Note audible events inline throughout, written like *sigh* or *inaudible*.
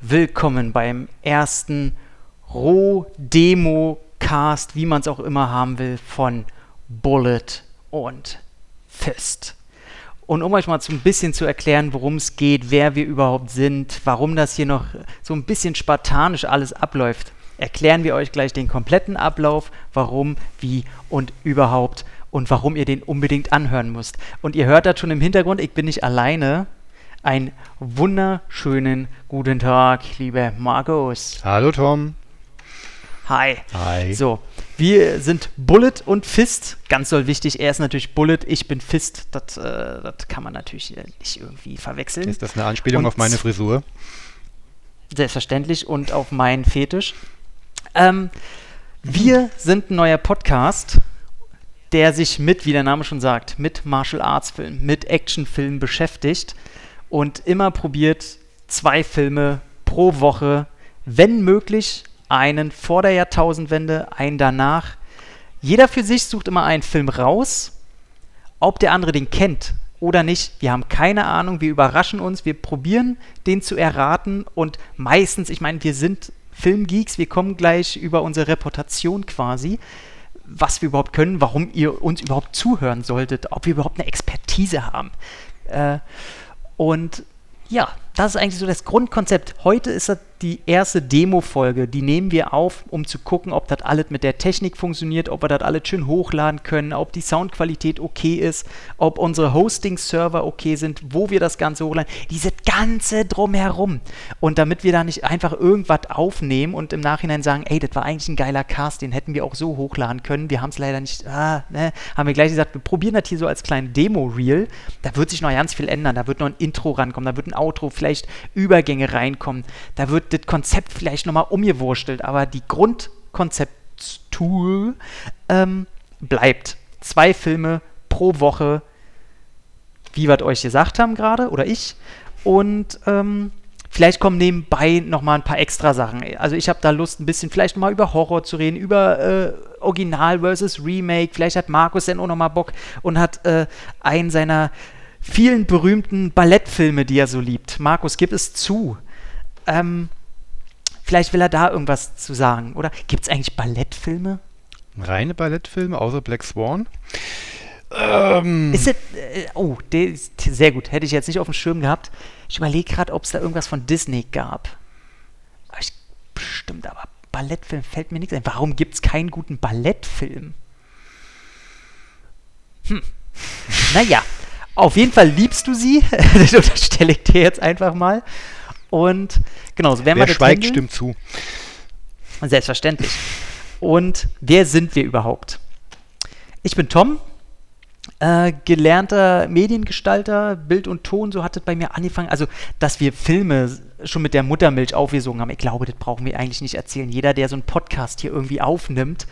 Willkommen beim ersten Roh-Demo-Cast, wie man es auch immer haben will, von Bullet und Fist. Und um euch mal so ein bisschen zu erklären, worum es geht, wer wir überhaupt sind, warum das hier noch so ein bisschen spartanisch alles abläuft, erklären wir euch gleich den kompletten Ablauf, warum, wie und überhaupt und warum ihr den unbedingt anhören müsst. Und ihr hört das schon im Hintergrund, ich bin nicht alleine. Einen wunderschönen guten Tag, lieber Markus. Hallo Tom. Hi. Hi. So, wir sind Bullet und Fist. Ganz doll wichtig. Er ist natürlich Bullet, ich bin Fist. Das, äh, das kann man natürlich nicht irgendwie verwechseln. Ist das eine Anspielung Und auf meine Frisur? Selbstverständlich und auf meinen Fetisch. Ähm, wir sind ein neuer Podcast, der sich mit, wie der Name schon sagt, mit Martial Arts Filmen, mit Actionfilmen beschäftigt und immer probiert, zwei Filme pro Woche, wenn möglich, einen vor der Jahrtausendwende, einen danach. Jeder für sich sucht immer einen Film raus, ob der andere den kennt oder nicht. Wir haben keine Ahnung, wir überraschen uns, wir probieren den zu erraten und meistens, ich meine, wir sind Filmgeeks, wir kommen gleich über unsere Reputation quasi, was wir überhaupt können, warum ihr uns überhaupt zuhören solltet, ob wir überhaupt eine Expertise haben. Äh, und ja, das ist eigentlich so das Grundkonzept. Heute ist das die erste Demo-Folge. Die nehmen wir auf, um zu gucken, ob das alles mit der Technik funktioniert, ob wir das alles schön hochladen können, ob die Soundqualität okay ist, ob unsere Hosting-Server okay sind, wo wir das Ganze hochladen. Diese ganze Drumherum. Und damit wir da nicht einfach irgendwas aufnehmen und im Nachhinein sagen, ey, das war eigentlich ein geiler Cast, den hätten wir auch so hochladen können. Wir haben es leider nicht, ah, ne, haben wir gleich gesagt, wir probieren das hier so als kleine Demo-Reel. Da wird sich noch ganz viel ändern. Da wird noch ein Intro rankommen, da wird ein Outro, vielleicht Übergänge reinkommen. Da wird das Konzept vielleicht nochmal umgewurstelt, aber die Grundkonzepttool ähm, bleibt. Zwei Filme pro Woche, wie wir euch gesagt haben gerade, oder ich. Und ähm, vielleicht kommen nebenbei nochmal ein paar extra Sachen. Also ich habe da Lust, ein bisschen vielleicht nochmal über Horror zu reden, über äh, Original versus Remake. Vielleicht hat Markus dann auch nochmal Bock und hat äh, einen seiner vielen berühmten Ballettfilme, die er so liebt. Markus, gib es zu. Ähm, vielleicht will er da irgendwas zu sagen. Oder gibt es eigentlich Ballettfilme? Reine Ballettfilme, außer Black Swan? Ähm, Ist es, äh, oh, der ist sehr gut. Hätte ich jetzt nicht auf dem Schirm gehabt. Ich überlege gerade, ob es da irgendwas von Disney gab. Aber ich, bestimmt, aber Ballettfilm fällt mir nichts ein. Warum gibt es keinen guten Ballettfilm? Hm. *laughs* Naja, auf jeden Fall liebst du sie. *laughs* das unterstelle ich dir jetzt einfach mal. Und genau, so werden wer wir das schweigt, handeln. stimmt zu. Selbstverständlich. Und wer sind wir überhaupt? Ich bin Tom, äh, gelernter Mediengestalter, Bild und Ton, so hat es bei mir angefangen. Also, dass wir Filme schon mit der Muttermilch aufgesogen haben, ich glaube, das brauchen wir eigentlich nicht erzählen. Jeder, der so einen Podcast hier irgendwie aufnimmt,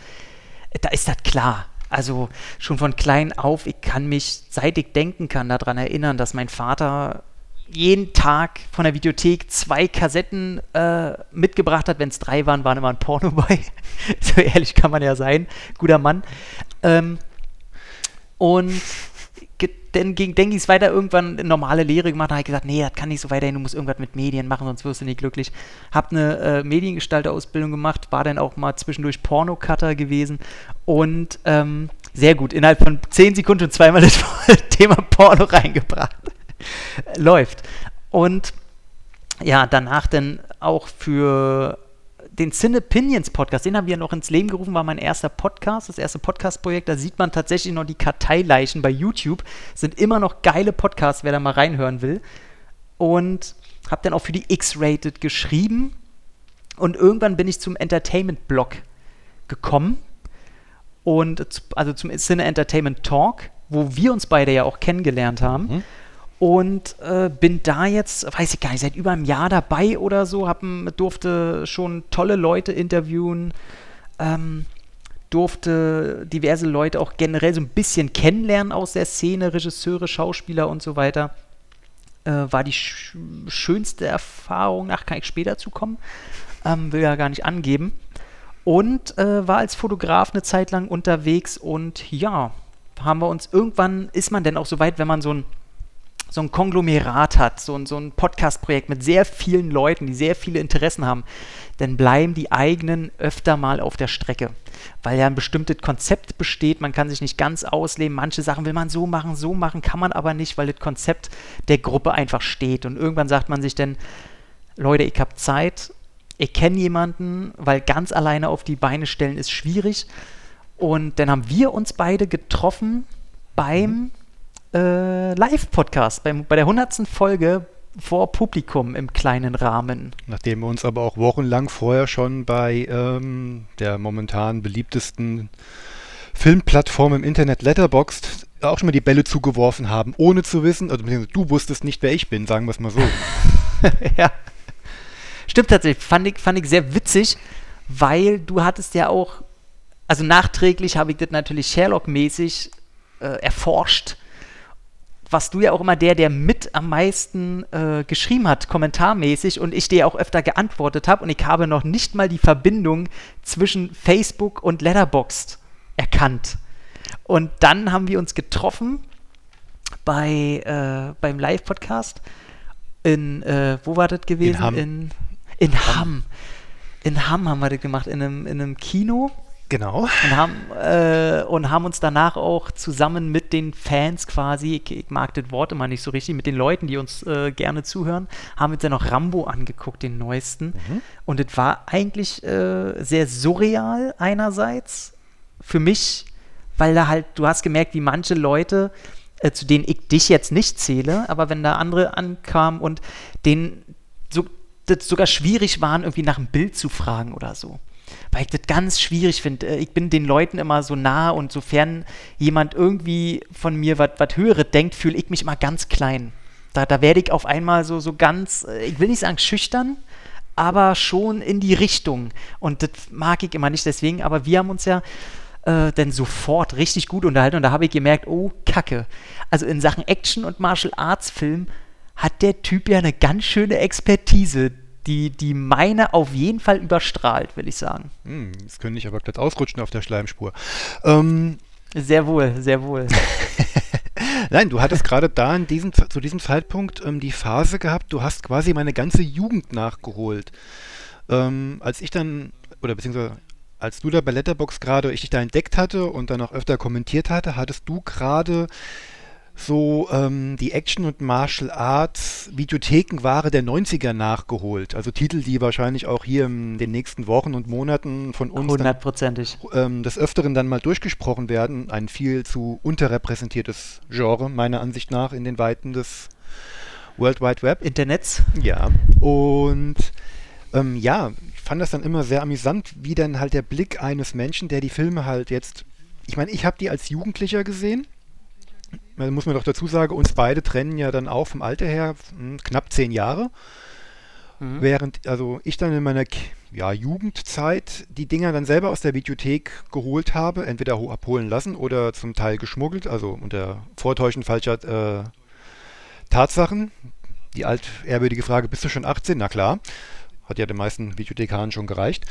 äh, da ist das klar. Also schon von klein auf, ich kann mich, seit ich denken kann, daran erinnern, dass mein Vater jeden Tag von der Videothek zwei Kassetten äh, mitgebracht hat. Wenn es drei waren, waren immer ein Porno *laughs* bei. so ehrlich kann man ja sein. Guter Mann. Ähm, und dann ging, es weiter irgendwann eine normale Lehre gemacht. Da habe ich gesagt, nee, das kann nicht so weitergehen, du musst irgendwas mit Medien machen, sonst wirst du nicht glücklich. Hab eine äh, Mediengestalterausbildung gemacht, war dann auch mal zwischendurch Pornocutter gewesen und ähm, sehr gut, innerhalb von zehn Sekunden schon zweimal das *laughs* Thema Porno reingebracht. *laughs* Läuft. Und ja, danach dann auch für den Cine Opinions Podcast, den haben wir noch ins Leben gerufen, war mein erster Podcast, das erste Podcast-Projekt. Da sieht man tatsächlich noch die Karteileichen bei YouTube. Sind immer noch geile Podcasts, wer da mal reinhören will. Und habe dann auch für die X-Rated geschrieben. Und irgendwann bin ich zum Entertainment-Blog gekommen. Und also zum Cine Entertainment Talk, wo wir uns beide ja auch kennengelernt haben. Mhm. Und äh, bin da jetzt, weiß ich gar nicht, seit über einem Jahr dabei oder so, hab, durfte schon tolle Leute interviewen, ähm, durfte diverse Leute auch generell so ein bisschen kennenlernen aus der Szene, Regisseure, Schauspieler und so weiter. Äh, war die sch schönste Erfahrung, nach kann ich später zukommen, ähm, will ja gar nicht angeben. Und äh, war als Fotograf eine Zeit lang unterwegs und ja, haben wir uns irgendwann, ist man denn auch so weit, wenn man so ein so ein Konglomerat hat, so ein, so ein Podcast-Projekt mit sehr vielen Leuten, die sehr viele Interessen haben, dann bleiben die eigenen öfter mal auf der Strecke. Weil ja ein bestimmtes Konzept besteht, man kann sich nicht ganz ausleben. Manche Sachen will man so machen, so machen, kann man aber nicht, weil das Konzept der Gruppe einfach steht. Und irgendwann sagt man sich dann, Leute, ich habe Zeit, ich kenne jemanden, weil ganz alleine auf die Beine stellen ist schwierig. Und dann haben wir uns beide getroffen beim mhm äh, Live-Podcast, bei der 100. Folge vor Publikum im kleinen Rahmen. Nachdem wir uns aber auch wochenlang vorher schon bei ähm, der momentan beliebtesten Filmplattform im Internet Letterboxd auch schon mal die Bälle zugeworfen haben, ohne zu wissen, also du wusstest nicht, wer ich bin, sagen wir es mal so. *laughs* ja. Stimmt tatsächlich, fand ich, fand ich sehr witzig, weil du hattest ja auch, also nachträglich habe ich das natürlich Sherlock-mäßig äh, erforscht warst du ja auch immer der, der mit am meisten äh, geschrieben hat, kommentarmäßig, und ich dir auch öfter geantwortet habe. Und ich habe noch nicht mal die Verbindung zwischen Facebook und Letterboxd erkannt. Und dann haben wir uns getroffen bei, äh, beim Live-Podcast in, äh, wo war das gewesen? In Hamm. In, in Hamm. In Hamm haben wir das gemacht, in einem, in einem Kino. Genau. Und haben, äh, und haben uns danach auch zusammen mit den Fans quasi, ich, ich, mag das Wort immer nicht so richtig, mit den Leuten, die uns äh, gerne zuhören, haben uns dann noch Rambo angeguckt, den neuesten. Mhm. Und es war eigentlich äh, sehr surreal einerseits für mich, weil da halt, du hast gemerkt, wie manche Leute, äh, zu denen ich dich jetzt nicht zähle, aber wenn da andere ankamen und denen so, das sogar schwierig waren, irgendwie nach einem Bild zu fragen oder so weil ich das ganz schwierig finde. Äh, ich bin den Leuten immer so nah und sofern jemand irgendwie von mir was Höheres denkt, fühle ich mich immer ganz klein. Da, da werde ich auf einmal so, so ganz, äh, ich will nicht sagen schüchtern, aber schon in die Richtung. Und das mag ich immer nicht deswegen, aber wir haben uns ja äh, dann sofort richtig gut unterhalten und da habe ich gemerkt, oh, Kacke. Also in Sachen Action und Martial Arts Film hat der Typ ja eine ganz schöne Expertise die, die meine auf jeden Fall überstrahlt, will ich sagen. Hm, jetzt könnte ich aber gleich ausrutschen auf der Schleimspur. Ähm, sehr wohl, sehr wohl. *laughs* Nein, du hattest gerade da in diesem, zu diesem Zeitpunkt ähm, die Phase gehabt, du hast quasi meine ganze Jugend nachgeholt. Ähm, als ich dann, oder beziehungsweise als du da bei Letterbox gerade, ich dich da entdeckt hatte und dann auch öfter kommentiert hatte, hattest du gerade so ähm, die Action- und Martial Arts Videothekenware der 90er nachgeholt. Also Titel, die wahrscheinlich auch hier in den nächsten Wochen und Monaten von uns hundertprozentig ähm, des Öfteren dann mal durchgesprochen werden. Ein viel zu unterrepräsentiertes Genre, meiner Ansicht nach, in den Weiten des World Wide Web. Internets. Ja. Und ähm, ja, ich fand das dann immer sehr amüsant, wie dann halt der Blick eines Menschen, der die Filme halt jetzt, ich meine, ich habe die als Jugendlicher gesehen man muss man doch dazu sagen, uns beide trennen ja dann auch vom Alter her hm, knapp zehn Jahre. Mhm. Während also ich dann in meiner ja, Jugendzeit die Dinger dann selber aus der Videothek geholt habe, entweder abholen lassen oder zum Teil geschmuggelt, also unter Vortäuschen falscher äh, Tatsachen. Die altehrwürdige Frage, bist du schon 18? Na klar, hat ja den meisten Videothekaren schon gereicht.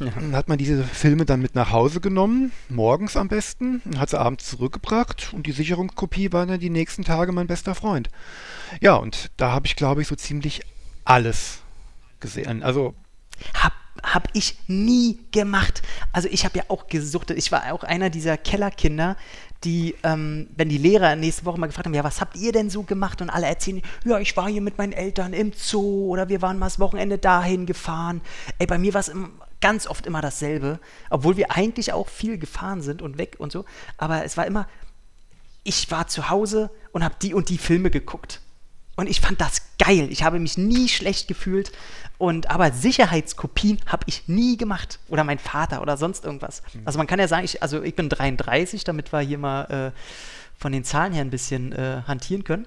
Ja. Dann hat man diese Filme dann mit nach Hause genommen, morgens am besten, und hat sie abends zurückgebracht und die Sicherungskopie war dann die nächsten Tage mein bester Freund. Ja, und da habe ich, glaube ich, so ziemlich alles gesehen. Also. Hab habe ich nie gemacht. Also ich habe ja auch gesuchtet. Ich war auch einer dieser Kellerkinder, die, ähm, wenn die Lehrer nächste Woche mal gefragt haben, ja, was habt ihr denn so gemacht? Und alle erzählen, ja, ich war hier mit meinen Eltern im Zoo oder wir waren mal das Wochenende dahin gefahren. Ey, bei mir war es ganz oft immer dasselbe, obwohl wir eigentlich auch viel gefahren sind und weg und so. Aber es war immer, ich war zu Hause und habe die und die Filme geguckt. Und ich fand das geil. Ich habe mich nie schlecht gefühlt. Und aber Sicherheitskopien habe ich nie gemacht. Oder mein Vater oder sonst irgendwas. Mhm. Also man kann ja sagen, ich, also ich bin 33, damit wir hier mal äh, von den Zahlen her ein bisschen äh, hantieren können.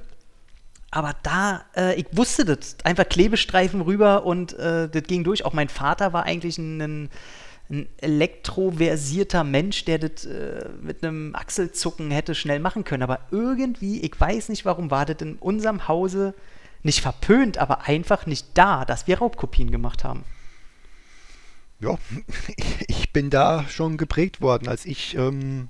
Aber da, äh, ich wusste das, einfach Klebestreifen rüber und äh, das ging durch. Auch mein Vater war eigentlich ein, ein elektroversierter Mensch, der das äh, mit einem Achselzucken hätte schnell machen können. Aber irgendwie, ich weiß nicht warum, war das in unserem Hause nicht verpönt, aber einfach nicht da, dass wir Raubkopien gemacht haben. Ja, *laughs* ich bin da schon geprägt worden, als ich ähm,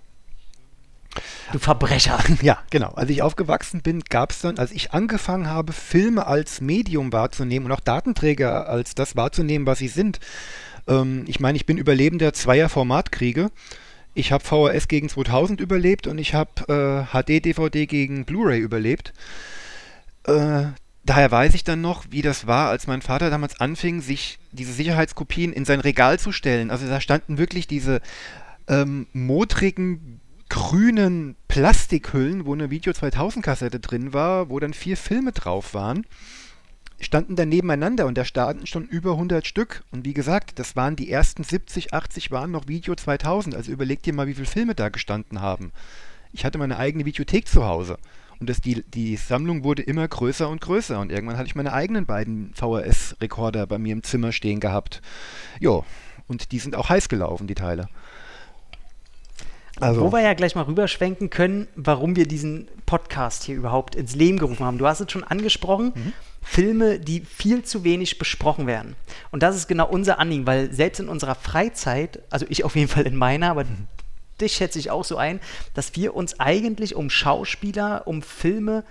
Du Verbrecher. *laughs* Ja, genau. Als ich aufgewachsen bin, gab es dann, als ich angefangen habe, Filme als Medium wahrzunehmen und auch Datenträger als das wahrzunehmen, was sie sind. Ähm, ich meine, ich bin Überlebender zweier Formatkriege. Ich habe VHS gegen 2000 überlebt und ich habe äh, HD-DVD gegen Blu-ray überlebt. Äh, daher weiß ich dann noch, wie das war, als mein Vater damals anfing, sich diese Sicherheitskopien in sein Regal zu stellen. Also da standen wirklich diese ähm, modrigen grünen Plastikhüllen, wo eine Video 2000 Kassette drin war, wo dann vier Filme drauf waren, standen dann nebeneinander und da standen schon über 100 Stück. Und wie gesagt, das waren die ersten 70, 80 waren noch Video 2000. Also überleg dir mal, wie viele Filme da gestanden haben. Ich hatte meine eigene Videothek zu Hause. Und das, die, die Sammlung wurde immer größer und größer. Und irgendwann hatte ich meine eigenen beiden VHS-Rekorder bei mir im Zimmer stehen gehabt. Jo, und die sind auch heiß gelaufen, die Teile. Also. Wo wir ja gleich mal rüberschwenken können, warum wir diesen Podcast hier überhaupt ins Leben gerufen haben. Du hast es schon angesprochen, mhm. Filme, die viel zu wenig besprochen werden. Und das ist genau unser Anliegen, weil selbst in unserer Freizeit, also ich auf jeden Fall in meiner, aber mhm. dich schätze ich auch so ein, dass wir uns eigentlich um Schauspieler, um Filme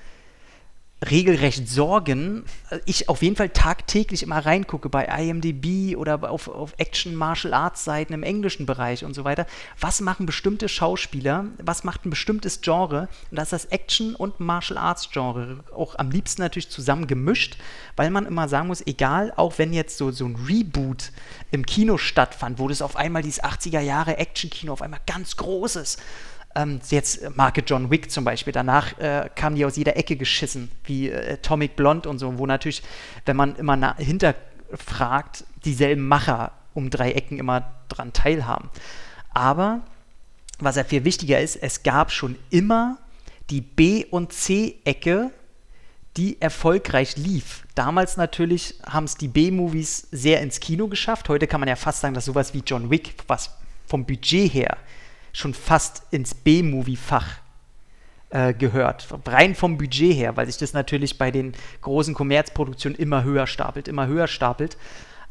regelrecht sorgen. Ich auf jeden Fall tagtäglich immer reingucke bei IMDb oder auf, auf Action Martial Arts Seiten im englischen Bereich und so weiter. Was machen bestimmte Schauspieler? Was macht ein bestimmtes Genre? Und das ist das Action und Martial Arts Genre. Auch am liebsten natürlich zusammen gemischt, weil man immer sagen muss, egal, auch wenn jetzt so, so ein Reboot im Kino stattfand, wo das auf einmal dieses 80er Jahre Action Kino auf einmal ganz groß ist ähm, jetzt Marke John Wick zum Beispiel, danach äh, kamen die aus jeder Ecke geschissen, wie äh, Atomic Blonde und so, wo natürlich, wenn man immer hinterfragt, dieselben Macher um drei Ecken immer dran teilhaben. Aber was ja viel wichtiger ist, es gab schon immer die B- und C-Ecke, die erfolgreich lief. Damals natürlich haben es die B-Movies sehr ins Kino geschafft. Heute kann man ja fast sagen, dass sowas wie John Wick, was vom Budget her schon fast ins B-Movie-Fach äh, gehört. Rein vom Budget her, weil sich das natürlich bei den großen Kommerzproduktionen immer höher stapelt, immer höher stapelt.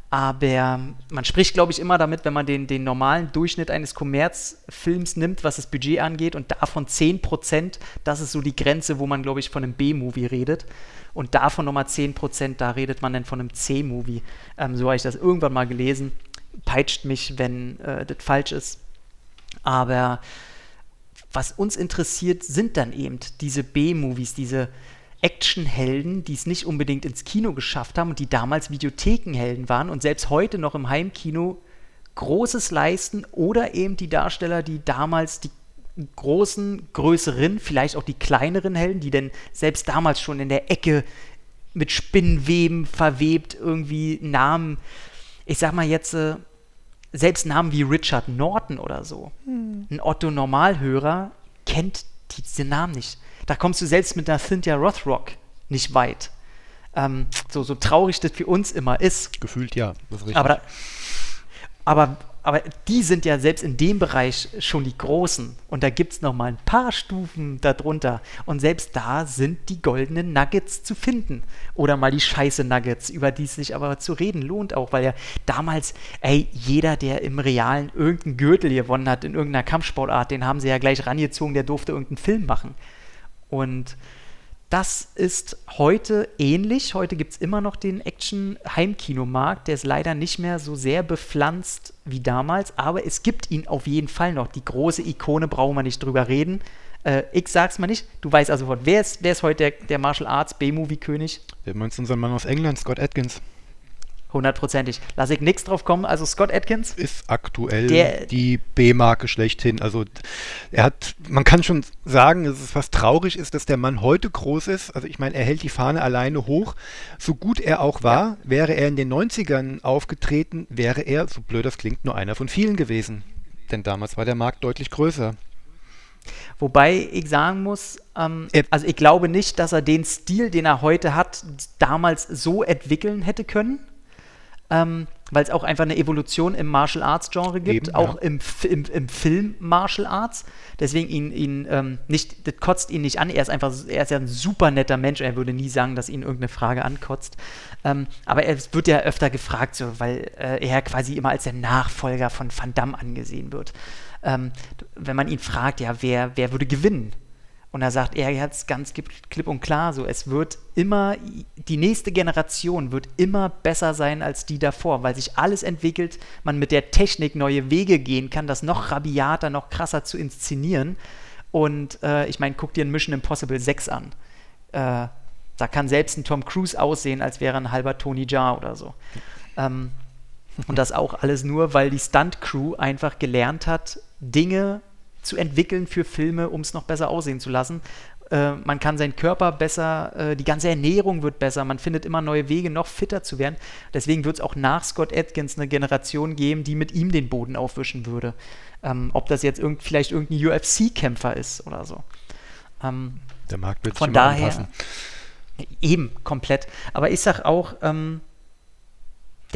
Aber man spricht, glaube ich, immer damit, wenn man den, den normalen Durchschnitt eines Kommerzfilms nimmt, was das Budget angeht, und davon 10%, das ist so die Grenze, wo man, glaube ich, von einem B-Movie redet. Und davon nochmal 10%, da redet man dann von einem C-Movie. Ähm, so habe ich das irgendwann mal gelesen. Peitscht mich, wenn äh, das falsch ist. Aber was uns interessiert, sind dann eben diese B-Movies, diese Actionhelden, die es nicht unbedingt ins Kino geschafft haben und die damals Videothekenhelden waren und selbst heute noch im Heimkino Großes leisten oder eben die Darsteller, die damals die großen, größeren, vielleicht auch die kleineren Helden, die denn selbst damals schon in der Ecke mit Spinnenweben verwebt irgendwie Namen, ich sag mal jetzt, äh, selbst Namen wie Richard Norton oder so, hm. ein Otto-Normalhörer kennt diese Namen nicht. Da kommst du selbst mit einer Cynthia Rothrock nicht weit. Ähm, so, so traurig das für uns immer ist. Gefühlt ja. aber, aber aber die sind ja selbst in dem Bereich schon die Großen. Und da gibt es nochmal ein paar Stufen darunter. Und selbst da sind die goldenen Nuggets zu finden. Oder mal die scheiße Nuggets, über die es sich aber zu reden lohnt auch, weil ja damals, ey, jeder, der im Realen irgendeinen Gürtel gewonnen hat in irgendeiner Kampfsportart, den haben sie ja gleich rangezogen, der durfte irgendeinen Film machen. Und das ist heute ähnlich. Heute gibt es immer noch den Action-Heimkinomarkt. Der ist leider nicht mehr so sehr bepflanzt wie damals, aber es gibt ihn auf jeden Fall noch. Die große Ikone brauchen wir nicht drüber reden. Äh, ich sag's mal nicht. Du weißt also, wer ist, wer ist heute der, der Martial Arts B-Movie-König? Wir meinst unseren Mann aus England, Scott Atkins. Hundertprozentig. Lass ich nichts drauf kommen. Also Scott Atkins ist aktuell der, die B-Marke schlechthin. Also er hat, man kann schon sagen, dass es fast traurig ist, dass der Mann heute groß ist. Also ich meine, er hält die Fahne alleine hoch. So gut er auch war, ja. wäre er in den 90ern aufgetreten, wäre er, so blöd das klingt, nur einer von vielen gewesen. Denn damals war der Markt deutlich größer. Wobei ich sagen muss, ähm, also ich glaube nicht, dass er den Stil, den er heute hat, damals so entwickeln hätte können ähm, weil es auch einfach eine Evolution im Martial Arts Genre gibt, Eben, auch ja. im, im, im, Film Martial Arts. Deswegen ihn, ihn ähm, nicht, das kotzt ihn nicht an. Er ist einfach, er ist ja ein super netter Mensch. Er würde nie sagen, dass ihn irgendeine Frage ankotzt. Ähm, aber er wird ja öfter gefragt, so, weil äh, er quasi immer als der Nachfolger von Van Damme angesehen wird. ähm, wenn man ihn fragt, ja, wer, wer würde gewinnen? Und er sagt, er es ganz klipp und klar so, es wird immer, die nächste Generation wird immer besser sein als die davor, weil sich alles entwickelt, man mit der Technik neue Wege gehen kann, das noch rabiater, noch krasser zu inszenieren. Und äh, ich meine, guck dir ein Mission Impossible 6 an. Äh, da kann selbst ein Tom Cruise aussehen, als wäre ein halber Tony Jaa oder so. Ähm, und das auch alles nur, weil die Stunt-Crew einfach gelernt hat, Dinge zu entwickeln für Filme, um es noch besser aussehen zu lassen. Äh, man kann seinen Körper besser, äh, die ganze Ernährung wird besser, man findet immer neue Wege, noch fitter zu werden. Deswegen wird es auch nach Scott Atkins eine Generation geben, die mit ihm den Boden aufwischen würde. Ähm, ob das jetzt irgend, vielleicht irgendein UFC-Kämpfer ist oder so. Ähm, Der Markt wird von daher anpassen. eben komplett. Aber ich sag auch, ähm,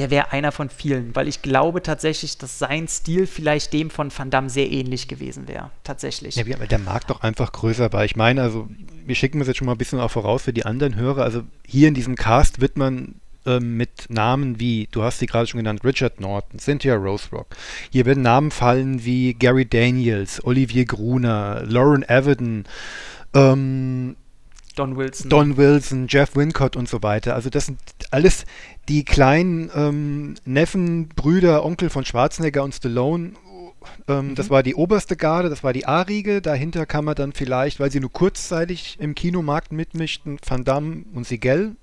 der wäre einer von vielen, weil ich glaube tatsächlich, dass sein Stil vielleicht dem von Van Damme sehr ähnlich gewesen wäre. Tatsächlich. Ja, der Markt doch einfach größer war. Ich meine, also wir schicken das jetzt schon mal ein bisschen auch voraus für die anderen Hörer. Also hier in diesem Cast wird man ähm, mit Namen wie, du hast sie gerade schon genannt, Richard Norton, Cynthia Roserock. Hier werden Namen fallen wie Gary Daniels, Olivier Gruner, Lauren Everton, ähm, Don Wilson. Don Wilson, Jeff Wincott und so weiter. Also das sind alles die kleinen ähm, Neffen, Brüder, Onkel von Schwarzenegger und Stallone. Ähm, mhm. Das war die oberste Garde, das war die A-Riege. Dahinter kann man dann vielleicht, weil sie nur kurzzeitig im Kinomarkt mitmischten, Van Damme und Sigel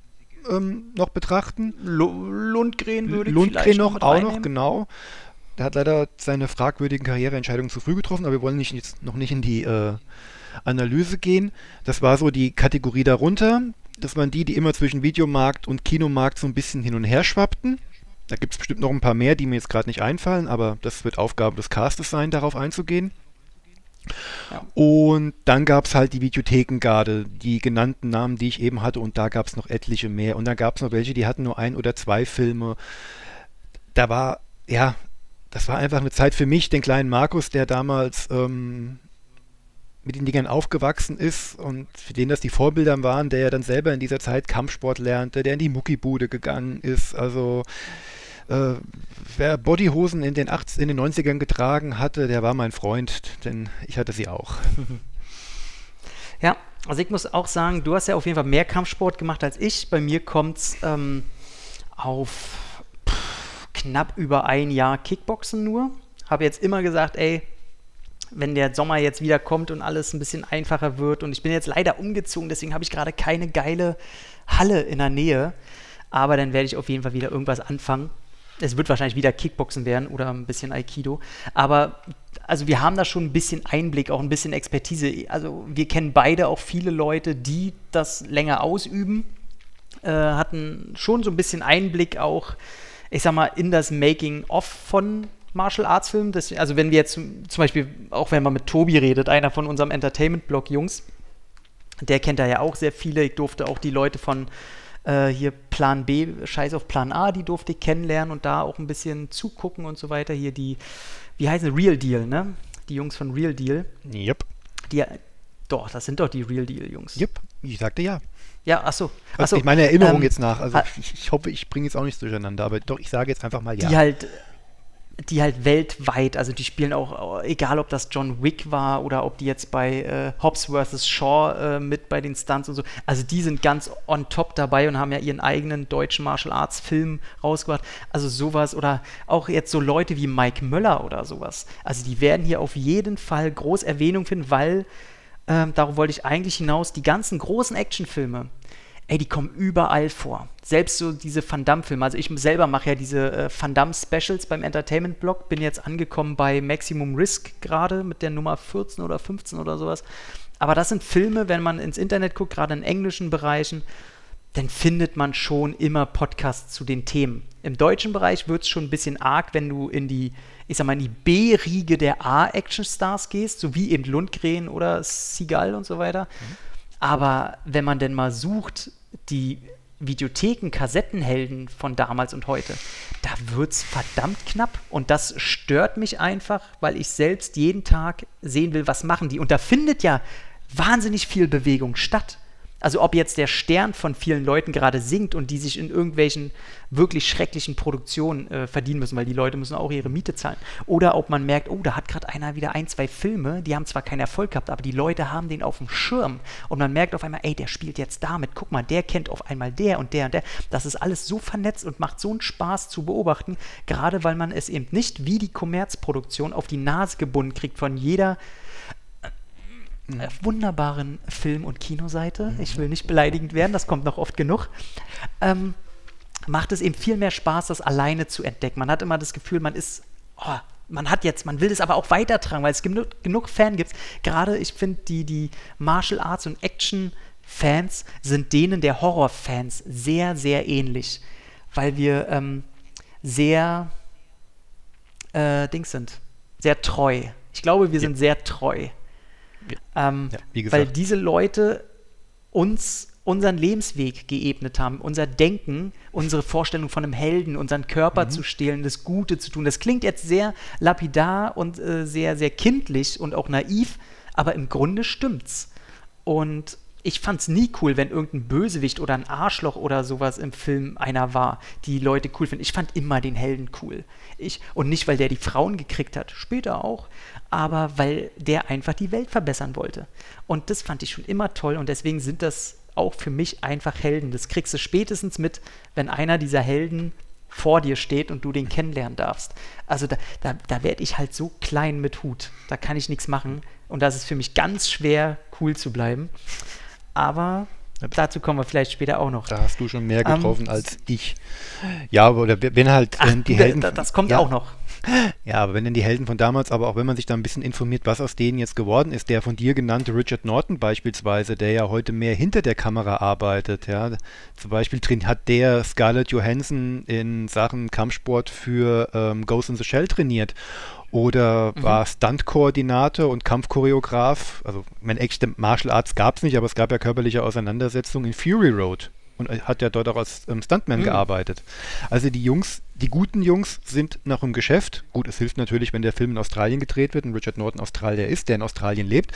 ähm, noch betrachten. L Lundgren würde ich Lundgren noch, noch auch noch, genau. Der hat leider seine fragwürdigen Karriereentscheidungen zu früh getroffen, aber wir wollen nicht, jetzt noch nicht in die äh, Analyse gehen. Das war so die Kategorie darunter. Das waren die, die immer zwischen Videomarkt und Kinomarkt so ein bisschen hin und her schwappten. Da gibt es bestimmt noch ein paar mehr, die mir jetzt gerade nicht einfallen, aber das wird Aufgabe des Castes sein, darauf einzugehen. Ja. Und dann gab es halt die Videothekengarde, die genannten Namen, die ich eben hatte, und da gab es noch etliche mehr. Und dann gab es noch welche, die hatten nur ein oder zwei Filme. Da war, ja, das war einfach eine Zeit für mich, den kleinen Markus, der damals ähm, mit den Dingern aufgewachsen ist und für den das die Vorbilder waren, der ja dann selber in dieser Zeit Kampfsport lernte, der in die Muckibude gegangen ist. Also äh, wer Bodyhosen in den, 80, in den 90ern getragen hatte, der war mein Freund, denn ich hatte sie auch. *laughs* Ja, also ich muss auch sagen, du hast ja auf jeden Fall mehr Kampfsport gemacht als ich. Bei mir kommt es ähm, auf knapp über ein Jahr Kickboxen nur. Habe jetzt immer gesagt, ey, wenn der Sommer jetzt wieder kommt und alles ein bisschen einfacher wird. Und ich bin jetzt leider umgezogen, deswegen habe ich gerade keine geile Halle in der Nähe. Aber dann werde ich auf jeden Fall wieder irgendwas anfangen. Es wird wahrscheinlich wieder Kickboxen werden oder ein bisschen Aikido. Aber also wir haben da schon ein bisschen Einblick, auch ein bisschen Expertise. Also wir kennen beide auch viele Leute, die das länger ausüben, äh, hatten schon so ein bisschen Einblick auch, ich sag mal, in das Making-of von Martial Arts Film. Das, also wenn wir jetzt zum, Beispiel, auch wenn man mit Tobi redet, einer von unserem Entertainment-Blog Jungs, der kennt da ja auch sehr viele. Ich durfte auch die Leute von äh, hier Plan B, Scheiß auf Plan A, die durfte ich kennenlernen und da auch ein bisschen zugucken und so weiter. Hier die, wie heißen Real Deal, ne? Die Jungs von Real Deal. Yep. Die, doch, das sind doch die Real Deal Jungs. Yep, ich sagte ja. Ja, achso. Achso also ich meine Erinnerung ähm, jetzt nach. Also ich, ich, hoffe, ich bringe jetzt auch nichts durcheinander, aber doch, ich sage jetzt einfach mal ja. Die halt die halt weltweit, also die spielen auch, egal ob das John Wick war oder ob die jetzt bei äh, Hobbs vs. Shaw äh, mit bei den Stunts und so, also die sind ganz on top dabei und haben ja ihren eigenen deutschen Martial Arts Film rausgebracht. Also sowas oder auch jetzt so Leute wie Mike Möller oder sowas. Also die werden hier auf jeden Fall groß Erwähnung finden, weil, äh, darauf wollte ich eigentlich hinaus, die ganzen großen Actionfilme, ey, die kommen überall vor. Selbst so diese Van Damme-Filme. Also ich selber mache ja diese äh, Van Damme-Specials beim Entertainment-Blog. Bin jetzt angekommen bei Maximum Risk gerade mit der Nummer 14 oder 15 oder sowas. Aber das sind Filme, wenn man ins Internet guckt, gerade in englischen Bereichen, dann findet man schon immer Podcasts zu den Themen. Im deutschen Bereich wird es schon ein bisschen arg, wenn du in die, ich sag mal, in die B-Riege der A-Action-Stars gehst, so wie eben Lundgren oder Seagal und so weiter. Mhm. Aber wenn man denn mal sucht, die Videotheken, Kassettenhelden von damals und heute, da wird es verdammt knapp. Und das stört mich einfach, weil ich selbst jeden Tag sehen will, was machen die. Und da findet ja wahnsinnig viel Bewegung statt. Also ob jetzt der Stern von vielen Leuten gerade sinkt und die sich in irgendwelchen wirklich schrecklichen Produktionen äh, verdienen müssen, weil die Leute müssen auch ihre Miete zahlen. Oder ob man merkt, oh, da hat gerade einer wieder ein, zwei Filme, die haben zwar keinen Erfolg gehabt, aber die Leute haben den auf dem Schirm. Und man merkt auf einmal, ey, der spielt jetzt damit, guck mal, der kennt auf einmal der und der und der. Das ist alles so vernetzt und macht so einen Spaß zu beobachten, gerade weil man es eben nicht wie die Kommerzproduktion auf die Nase gebunden kriegt von jeder wunderbaren Film- und Kinoseite. Ich will nicht beleidigend werden, das kommt noch oft genug. Ähm, macht es eben viel mehr Spaß, das alleine zu entdecken. Man hat immer das Gefühl, man ist, oh, man hat jetzt, man will es aber auch weitertragen, weil es genug, genug Fan gibt. Gerade, ich finde, die, die Martial Arts und Action-Fans sind denen der Horror-Fans sehr, sehr ähnlich, weil wir ähm, sehr äh, Dings sind, sehr treu. Ich glaube, wir sind ja. sehr treu. Ähm, ja, weil diese Leute uns unseren Lebensweg geebnet haben, unser Denken, unsere Vorstellung von einem Helden, unseren Körper mhm. zu stehlen, das Gute zu tun. Das klingt jetzt sehr lapidar und äh, sehr, sehr kindlich und auch naiv, aber im Grunde stimmt's. Und ich fand's nie cool, wenn irgendein Bösewicht oder ein Arschloch oder sowas im Film einer war, die Leute cool finden. Ich fand immer den Helden cool. Ich, und nicht, weil der die Frauen gekriegt hat, später auch, aber weil der einfach die Welt verbessern wollte. Und das fand ich schon immer toll und deswegen sind das auch für mich einfach Helden. Das kriegst du spätestens mit, wenn einer dieser Helden vor dir steht und du den kennenlernen darfst. Also da, da, da werde ich halt so klein mit Hut. Da kann ich nichts machen. Und das ist für mich ganz schwer, cool zu bleiben. Aber dazu kommen wir vielleicht später auch noch. Da hast du schon mehr getroffen ähm, als ich. Ja, aber wenn halt Ach, die Helden. Das kommt ja, auch noch. Ja, aber wenn denn die Helden von damals, aber auch wenn man sich da ein bisschen informiert, was aus denen jetzt geworden ist, der von dir genannte Richard Norton beispielsweise, der ja heute mehr hinter der Kamera arbeitet, ja, zum Beispiel hat der Scarlett Johansson in Sachen Kampfsport für ähm, Ghost in the Shell trainiert oder mhm. war Stunt-Koordinator und Kampfchoreograf. Also, meine echte Martial Arts gab es nicht, aber es gab ja körperliche Auseinandersetzungen in Fury Road und hat ja dort auch als ähm, Stuntman mhm. gearbeitet. Also die Jungs, die guten Jungs sind noch im Geschäft. Gut, es hilft natürlich, wenn der Film in Australien gedreht wird und Richard Norton Australier ist, der in Australien lebt.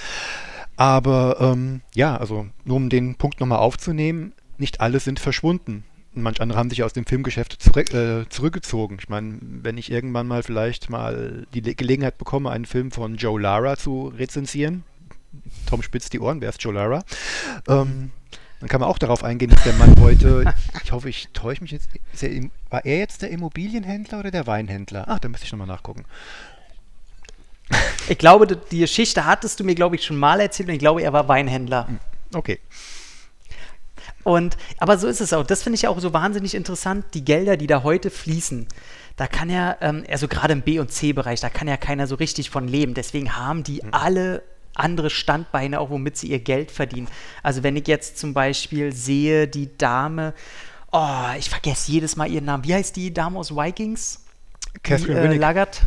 Aber ähm, ja, also nur um den Punkt nochmal aufzunehmen, nicht alle sind verschwunden. Manch andere haben sich aus dem Filmgeschäft zurück, äh, zurückgezogen. Ich meine, wenn ich irgendwann mal vielleicht mal die Gelegenheit bekomme, einen Film von Joe Lara zu rezensieren, Tom spitzt die Ohren, wer ist Joe Lara? Ähm, dann kann man auch darauf eingehen, dass der Mann heute, ich hoffe, ich täusche mich jetzt, er, war er jetzt der Immobilienhändler oder der Weinhändler? Ach, da müsste ich nochmal nachgucken. Ich glaube, die Geschichte hattest du mir, glaube ich, schon mal erzählt und ich glaube, er war Weinhändler. Hm, okay. Und, aber so ist es auch. Das finde ich auch so wahnsinnig interessant, die Gelder, die da heute fließen. Da kann ja, ähm, also gerade im B- und C-Bereich, da kann ja keiner so richtig von leben. Deswegen haben die mhm. alle andere Standbeine, auch womit sie ihr Geld verdienen. Also wenn ich jetzt zum Beispiel sehe, die Dame, oh, ich vergesse jedes Mal ihren Namen. Wie heißt die Dame aus Vikings? Catherine die, äh, Winnick. Lagert.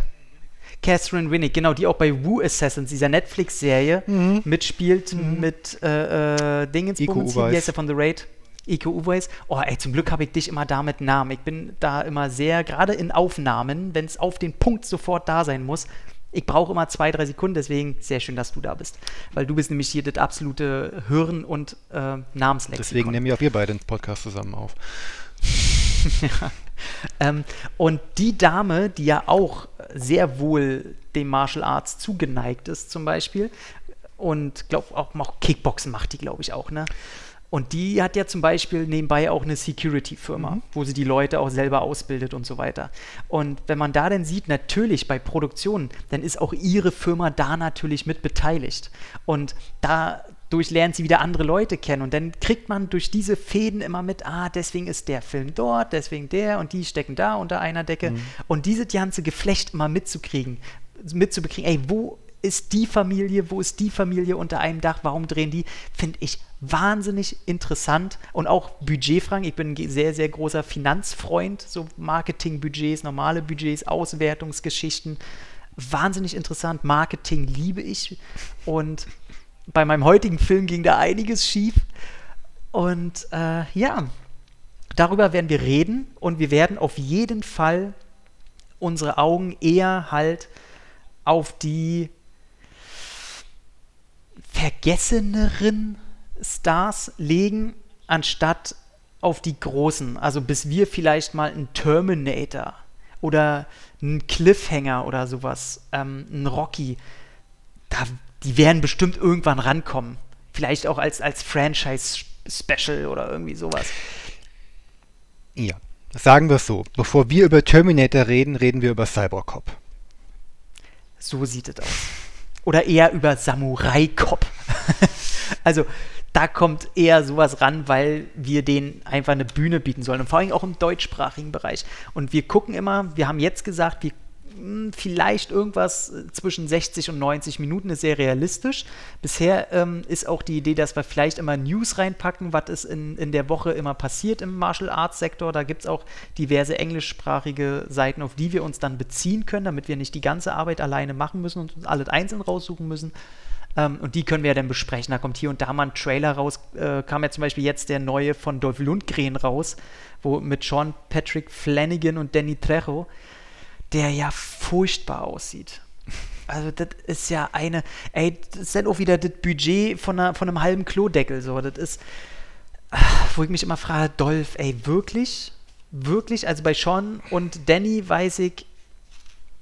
Catherine Winnick, genau, die auch bei Woo Assassins, dieser Netflix-Serie, mhm. mitspielt mhm. mit äh, äh, wie heißt der von The Raid? Iko Uweis. Oh, ey, zum Glück habe ich dich immer da mit Namen. Ich bin da immer sehr, gerade in Aufnahmen, wenn es auf den Punkt sofort da sein muss, ich brauche immer zwei, drei Sekunden, deswegen sehr schön, dass du da bist. Weil du bist nämlich hier das absolute Hirn- und äh, Namenslexikon. Deswegen nehmen wir auch wir beide den Podcast zusammen auf. *laughs* ja. Ähm, und die Dame, die ja auch sehr wohl dem Martial Arts zugeneigt ist, zum Beispiel, und glaube auch, auch Kickboxen macht die, glaube ich, auch, ne? Und die hat ja zum Beispiel nebenbei auch eine Security-Firma, mhm. wo sie die Leute auch selber ausbildet und so weiter. Und wenn man da dann sieht, natürlich bei Produktionen, dann ist auch ihre Firma da natürlich mit beteiligt. Und dadurch lernt sie wieder andere Leute kennen. Und dann kriegt man durch diese Fäden immer mit, ah, deswegen ist der Film dort, deswegen der und die stecken da unter einer Decke. Mhm. Und diese ganze Geflecht immer mitzukriegen, mitzubekriegen, ey, wo ist die Familie, wo ist die Familie unter einem Dach, warum drehen die, finde ich wahnsinnig interessant und auch Budgetfragen. Ich bin ein sehr, sehr großer Finanzfreund, so Marketingbudgets, normale Budgets, Auswertungsgeschichten. Wahnsinnig interessant. Marketing liebe ich und bei meinem heutigen Film ging da einiges schief. Und äh, ja, darüber werden wir reden und wir werden auf jeden Fall unsere Augen eher halt auf die vergesseneren Stars legen, anstatt auf die großen. Also bis wir vielleicht mal einen Terminator oder einen Cliffhanger oder sowas, ähm, einen Rocky, da, die werden bestimmt irgendwann rankommen. Vielleicht auch als, als Franchise-Special oder irgendwie sowas. Ja, sagen wir es so. Bevor wir über Terminator reden, reden wir über Cybercop. So sieht es aus. Oder eher über Samurai Cop. *laughs* also da kommt eher sowas ran, weil wir denen einfach eine Bühne bieten sollen. Und vor allem auch im deutschsprachigen Bereich. Und wir gucken immer, wir haben jetzt gesagt, wir hm, vielleicht irgendwas äh, zwischen 60 und 90 Minuten ist sehr realistisch. Bisher ähm, ist auch die Idee, dass wir vielleicht immer News reinpacken, was ist in, in der Woche immer passiert im Martial Arts Sektor. Da gibt es auch diverse englischsprachige Seiten, auf die wir uns dann beziehen können, damit wir nicht die ganze Arbeit alleine machen müssen und uns alles einzeln raussuchen müssen. Ähm, und die können wir ja dann besprechen. Da kommt hier und da mal ein Trailer raus. Äh, kam ja zum Beispiel jetzt der neue von Dolph Lundgren raus, wo mit Sean Patrick Flanagan und Danny Trejo der ja furchtbar aussieht. Also das ist ja eine, ey, das ist dann auch wieder das Budget von, einer, von einem halben Klodeckel so. Das ist, wo ich mich immer frage, Dolph, ey, wirklich? Wirklich? Also bei Sean und Danny weiß ich,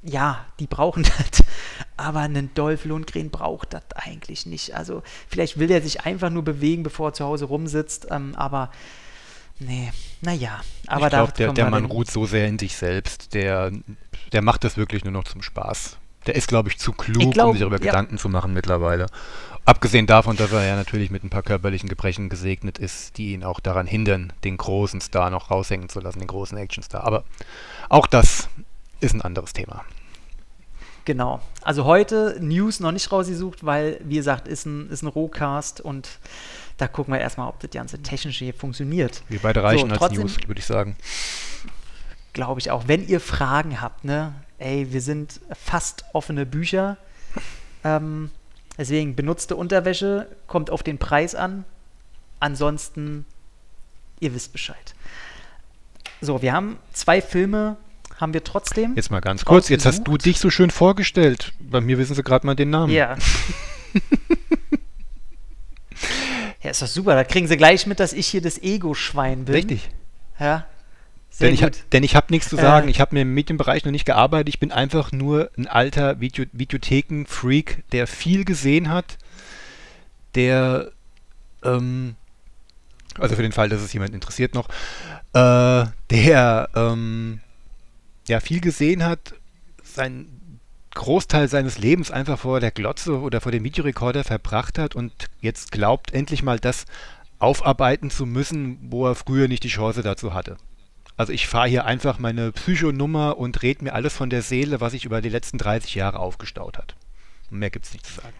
ja, die brauchen *laughs* das. Aber einen Dolph Lundgren braucht das eigentlich nicht. Also vielleicht will er sich einfach nur bewegen, bevor er zu Hause rumsitzt. Ähm, aber nee, naja. Aber ich glaube, der, der Mann ruht so sehr in sich selbst. Der der macht das wirklich nur noch zum Spaß. Der ist, glaube ich, zu klug, ich glaub, um sich darüber ja. Gedanken zu machen mittlerweile. Abgesehen davon, dass er ja natürlich mit ein paar körperlichen Gebrechen gesegnet ist, die ihn auch daran hindern, den großen Star noch raushängen zu lassen, den großen Actionstar. Aber auch das ist ein anderes Thema. Genau. Also heute News noch nicht rausgesucht, weil, wie gesagt, ist ein, ist ein Rohcast und da gucken wir erstmal, ob das ganze Technische hier funktioniert. Wir beide reichen so, als News, würde ich sagen glaube ich auch. Wenn ihr Fragen habt, ne, ey, wir sind fast offene Bücher. Ähm, deswegen benutzte Unterwäsche, kommt auf den Preis an. Ansonsten, ihr wisst Bescheid. So, wir haben zwei Filme, haben wir trotzdem. Jetzt mal ganz kurz, jetzt hast du dich so schön vorgestellt. Bei mir wissen sie gerade mal den Namen. Ja. *laughs* ja, ist doch super. Da kriegen sie gleich mit, dass ich hier das Ego-Schwein bin. Richtig. Ja. Sehr denn, gut. ich, denn ich habe nichts zu sagen. Äh, ich habe mir im Medienbereich noch nicht gearbeitet. Ich bin einfach nur ein alter Video, Videotheken-Freak, der viel gesehen hat, der, ähm, also für den Fall, dass es jemand interessiert noch, äh, der ähm, ja viel gesehen hat, sein Großteil seines Lebens einfach vor der Glotze oder vor dem Videorekorder verbracht hat und jetzt glaubt, endlich mal das aufarbeiten zu müssen, wo er früher nicht die Chance dazu hatte. Also ich fahre hier einfach meine Psychonummer und rede mir alles von der Seele, was sich über die letzten 30 Jahre aufgestaut hat. mehr gibt es nicht zu sagen.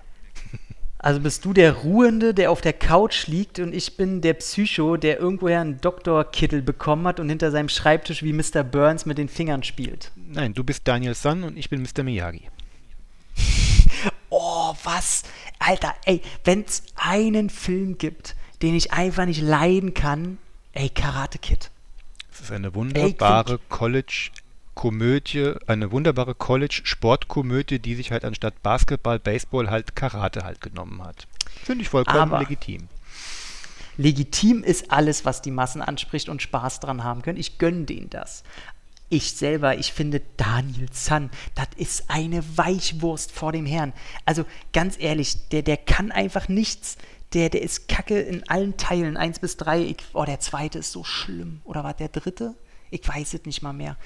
Also bist du der Ruhende, der auf der Couch liegt und ich bin der Psycho, der irgendwoher einen Doktorkittel bekommen hat und hinter seinem Schreibtisch wie Mr. Burns mit den Fingern spielt. Nein, du bist Daniel Sun und ich bin Mr. Miyagi. *laughs* oh, was? Alter, ey, wenn es einen Film gibt, den ich einfach nicht leiden kann, ey, Karate Kid. Es ist eine wunderbare College-Komödie, eine wunderbare College-Sportkomödie, die sich halt anstatt Basketball, Baseball halt Karate halt genommen hat. Finde ich vollkommen Aber legitim. Legitim ist alles, was die Massen anspricht und Spaß dran haben können. Ich gönne denen das. Ich selber, ich finde Daniel Zahn, das ist eine Weichwurst vor dem Herrn. Also ganz ehrlich, der, der kann einfach nichts der, der ist kacke in allen Teilen, 1 bis 3. oh, der zweite ist so schlimm. Oder war der dritte? Ich weiß es nicht mal mehr.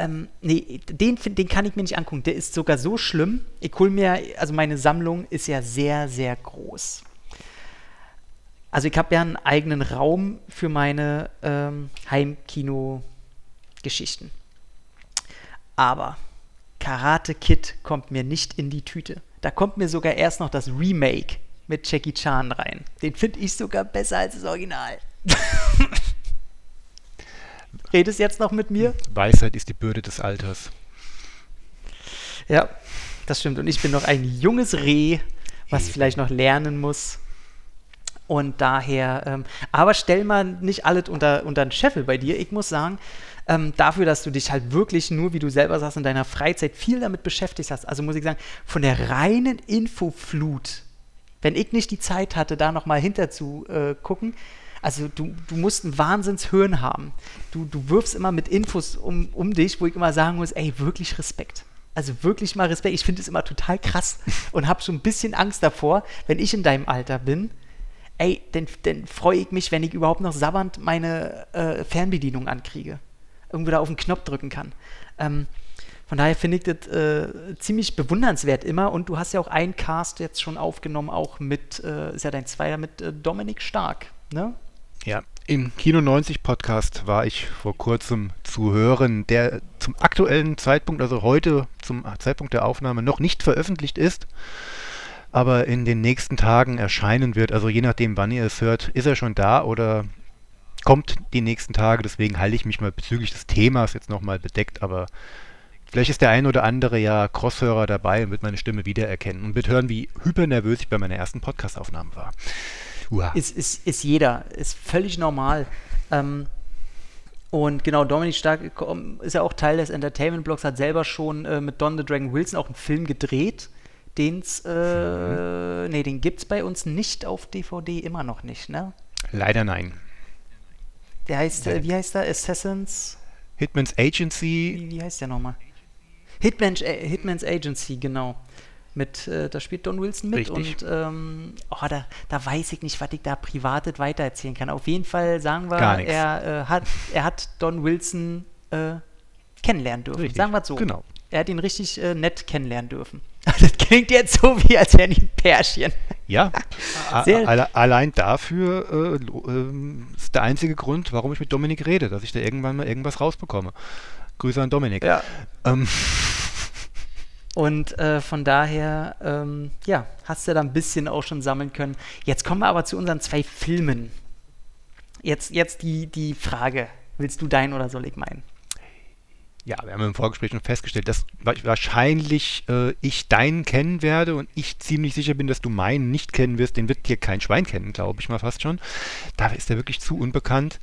Ähm, nee, den, den kann ich mir nicht angucken. Der ist sogar so schlimm. Ich hole mir, also meine Sammlung ist ja sehr, sehr groß. Also ich habe ja einen eigenen Raum für meine ähm, Heimkino-Geschichten. Aber Karate Kid kommt mir nicht in die Tüte. Da kommt mir sogar erst noch das Remake mit Jackie Chan rein. Den finde ich sogar besser als das Original. *laughs* Redest jetzt noch mit mir? Weisheit ist die Bürde des Alters. Ja, das stimmt. Und ich bin noch ein junges Reh, was vielleicht noch lernen muss. Und daher, ähm, aber stell mal nicht alles unter, unter den Scheffel bei dir. Ich muss sagen, ähm, dafür, dass du dich halt wirklich nur, wie du selber sagst, in deiner Freizeit viel damit beschäftigt hast. Also muss ich sagen, von der reinen Infoflut Wenn ich nicht die Zeit hatte, da nochmal hinter zu äh, gucken, also du, du musst ein Wahnsinnshirn haben. Du, du wirfst immer mit Infos um, um dich, wo ich immer sagen muss, ey, wirklich Respekt. Also wirklich mal Respekt. Ich finde es immer total krass *laughs* und habe schon ein bisschen Angst davor, wenn ich in deinem Alter bin. Ey, dann, dann freue ich mich, wenn ich überhaupt noch sabbernd meine äh, Fernbedienung ankriege. Irgendwo da auf den Knopf drücken kann. Ähm, von daher finde ich das äh, ziemlich bewundernswert immer. Und du hast ja auch einen Cast jetzt schon aufgenommen, auch mit, äh, ist ja dein Zweier mit äh, Dominik Stark, ne? Ja, im Kino 90 Podcast war ich vor kurzem zu hören, der zum aktuellen Zeitpunkt, also heute zum Zeitpunkt der Aufnahme, noch nicht veröffentlicht ist, aber in den nächsten Tagen erscheinen wird. Also je nachdem, wann ihr es hört, ist er schon da oder kommt die nächsten Tage. Deswegen halte ich mich mal bezüglich des Themas jetzt nochmal bedeckt, aber vielleicht ist der ein oder andere ja Crosshörer dabei und wird meine Stimme wiedererkennen und wird hören, wie hypernervös ich bei meiner ersten Podcastaufnahme war. Uah. Ist, ist, ist jeder, ist völlig normal. Ähm, und genau, Dominik Stark ist ja auch Teil des Entertainment-Blogs, hat selber schon äh, mit Don the Dragon Wilson auch einen Film gedreht. Den's, äh, mhm. nee, den gibt's bei uns nicht auf DVD, immer noch nicht, ne? Leider nein. Der heißt, äh, wie heißt der? Assassins? Hitman's Agency. Wie, wie heißt der nochmal? Hitman's, äh, Hitman's Agency, genau. Mit, äh, da spielt Don Wilson mit Richtig. und ähm, oh, da, da weiß ich nicht, was ich da privat weitererzählen kann. Auf jeden Fall sagen wir, er, äh, hat, er hat Don Wilson äh, kennenlernen dürfen. Richtig. Sagen wir es so. Genau. Er hat ihn richtig äh, nett kennenlernen dürfen. *laughs* Das klingt jetzt so, wie als wären die ein Pärchen. Ja, *laughs* alle, allein dafür äh, äh, ist der einzige Grund, warum ich mit Dominik rede, dass ich da irgendwann mal irgendwas rausbekomme. Grüße an Dominik. Ja. Ähm. Und äh, von daher, ähm, ja, hast du da ein bisschen auch schon sammeln können. Jetzt kommen wir aber zu unseren zwei Filmen. Jetzt, jetzt die, die Frage, willst du deinen oder soll ich meinen? Ja, wir haben im Vorgespräch schon festgestellt, dass wahrscheinlich äh, ich deinen kennen werde und ich ziemlich sicher bin, dass du meinen nicht kennen wirst. Den wird hier kein Schwein kennen, glaube ich mal fast schon. Da ist er wirklich zu unbekannt.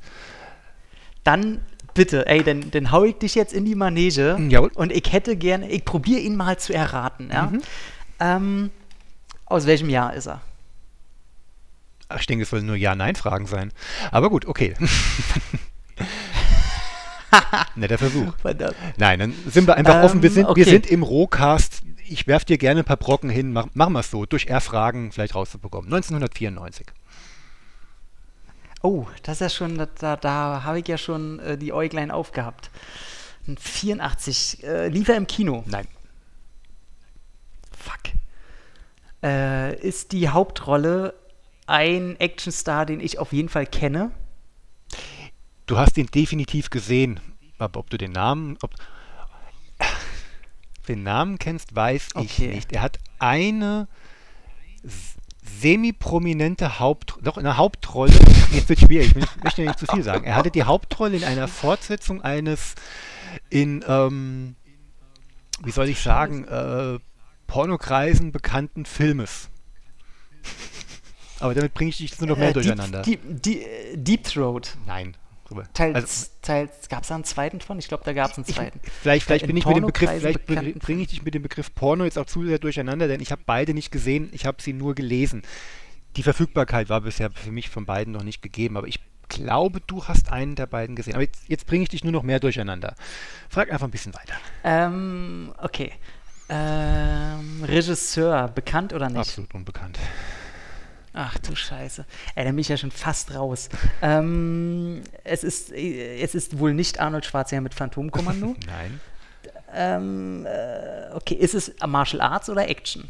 Dann bitte, ey, dann, dann hau ich dich jetzt in die Manege Jawohl. und ich hätte gerne, ich probiere ihn mal zu erraten. Ja? Mhm. Ähm, aus welchem Jahr ist er? Ach, ich denke, es sollen nur Ja-Nein-Fragen sein. Aber gut, okay. *laughs* Netter Versuch. Verdammt. Nein, dann sind wir einfach ähm, offen. Wir sind, okay. wir sind im Rohcast. Ich werfe dir gerne ein paar Brocken hin. Mach, machen wir es so, durch R-Fragen vielleicht rauszubekommen. 1994. Oh, das ist ja schon, da, da habe ich ja schon äh, die Äuglein aufgehabt. 84. Äh, lief er im Kino? Nein. Fuck. Äh, ist die Hauptrolle ein Actionstar, den ich auf jeden Fall kenne? Du hast ihn definitiv gesehen. Aber ob du den Namen, ob *laughs* den Namen kennst, weiß okay. ich nicht. Er hat eine semi-prominente Hauptrolle, doch eine Hauptrolle, jetzt wird schwierig, ich möchte nicht zu viel sagen. Er hatte die Hauptrolle in einer Fortsetzung eines in, ähm, wie soll ich sagen, äh, Pornokreisen bekannten Filmes. Aber damit bringe ich dich nur noch mehr äh, durcheinander. Deep, Deep, Deep Throat. Nein, drüber. Teil, also, Teil gab es da einen zweiten von? Ich glaube, da gab es einen zweiten. Ich, vielleicht vielleicht bin ich mit dem Begriff, vielleicht bringe ich dich mit dem Begriff Porno jetzt auch zu sehr durcheinander, denn ich habe beide nicht gesehen, ich habe sie nur gelesen. Die Verfügbarkeit war bisher für mich von beiden noch nicht gegeben, aber ich glaube, du hast einen der beiden gesehen. Aber jetzt, jetzt bringe ich dich nur noch mehr durcheinander. Frag einfach ein bisschen weiter. Ähm, okay. Ähm, Regisseur, bekannt oder nicht? Absolut unbekannt. Ach du Scheiße. Ey, da bin ich ja schon fast raus. ähm, es, ist, es ist wohl nicht Arnold Schwarzenegger mit Phantomkommando. *laughs* Nein. Ähm, äh, okay, ist es Martial Arts oder Action?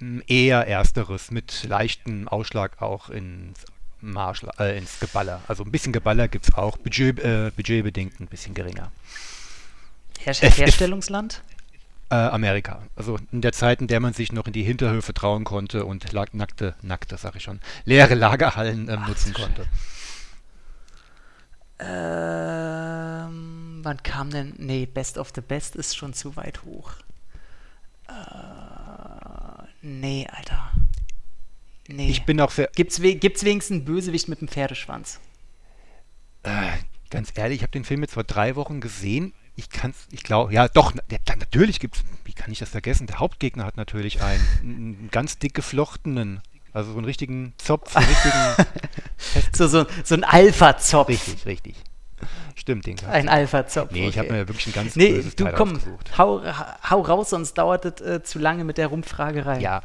Mm, eher ersteres, mit leichtem Ausschlag auch ins Martial, äh, ins Geballer. Also ein bisschen Geballer gibt es auch, Budget, äh, budgetbedingt ein bisschen geringer. Her Herstellungsland? Äh, Amerika. Also in der Zeit, in der man sich noch in die Hinterhöfe trauen konnte und nackte, nackte, sag ich schon, leere Lagerhallen ähm, nutzen konnte. Ähm, wann kam denn? Nee, Best of the Best ist schon zu weit hoch. Äh, nee, Alter. Nee. Ich bin auch sehr. Gibt's, we gibt's wenigstens einen Bösewicht mit einem Pferdeschwanz? Äh, ganz ehrlich, ich habe den Film jetzt vor drei Wochen gesehen ich kann es, ich glaube, ja doch, der, natürlich gibt es, wie kann ich das vergessen? Der Hauptgegner hat natürlich einen, einen ganz dick geflochtenen Also so einen richtigen Zopf, einen richtigen. *laughs* so, so, so ein Alpha-Zopf. Richtig, richtig. Stimmt, den Ein. Alpha-Zopf. Nee, ich habe okay. mir wirklich ein ganz Nee, böses du Teil komm, hau, hau raus, sonst dauert es äh, zu lange mit der Rumfragerei. Ja,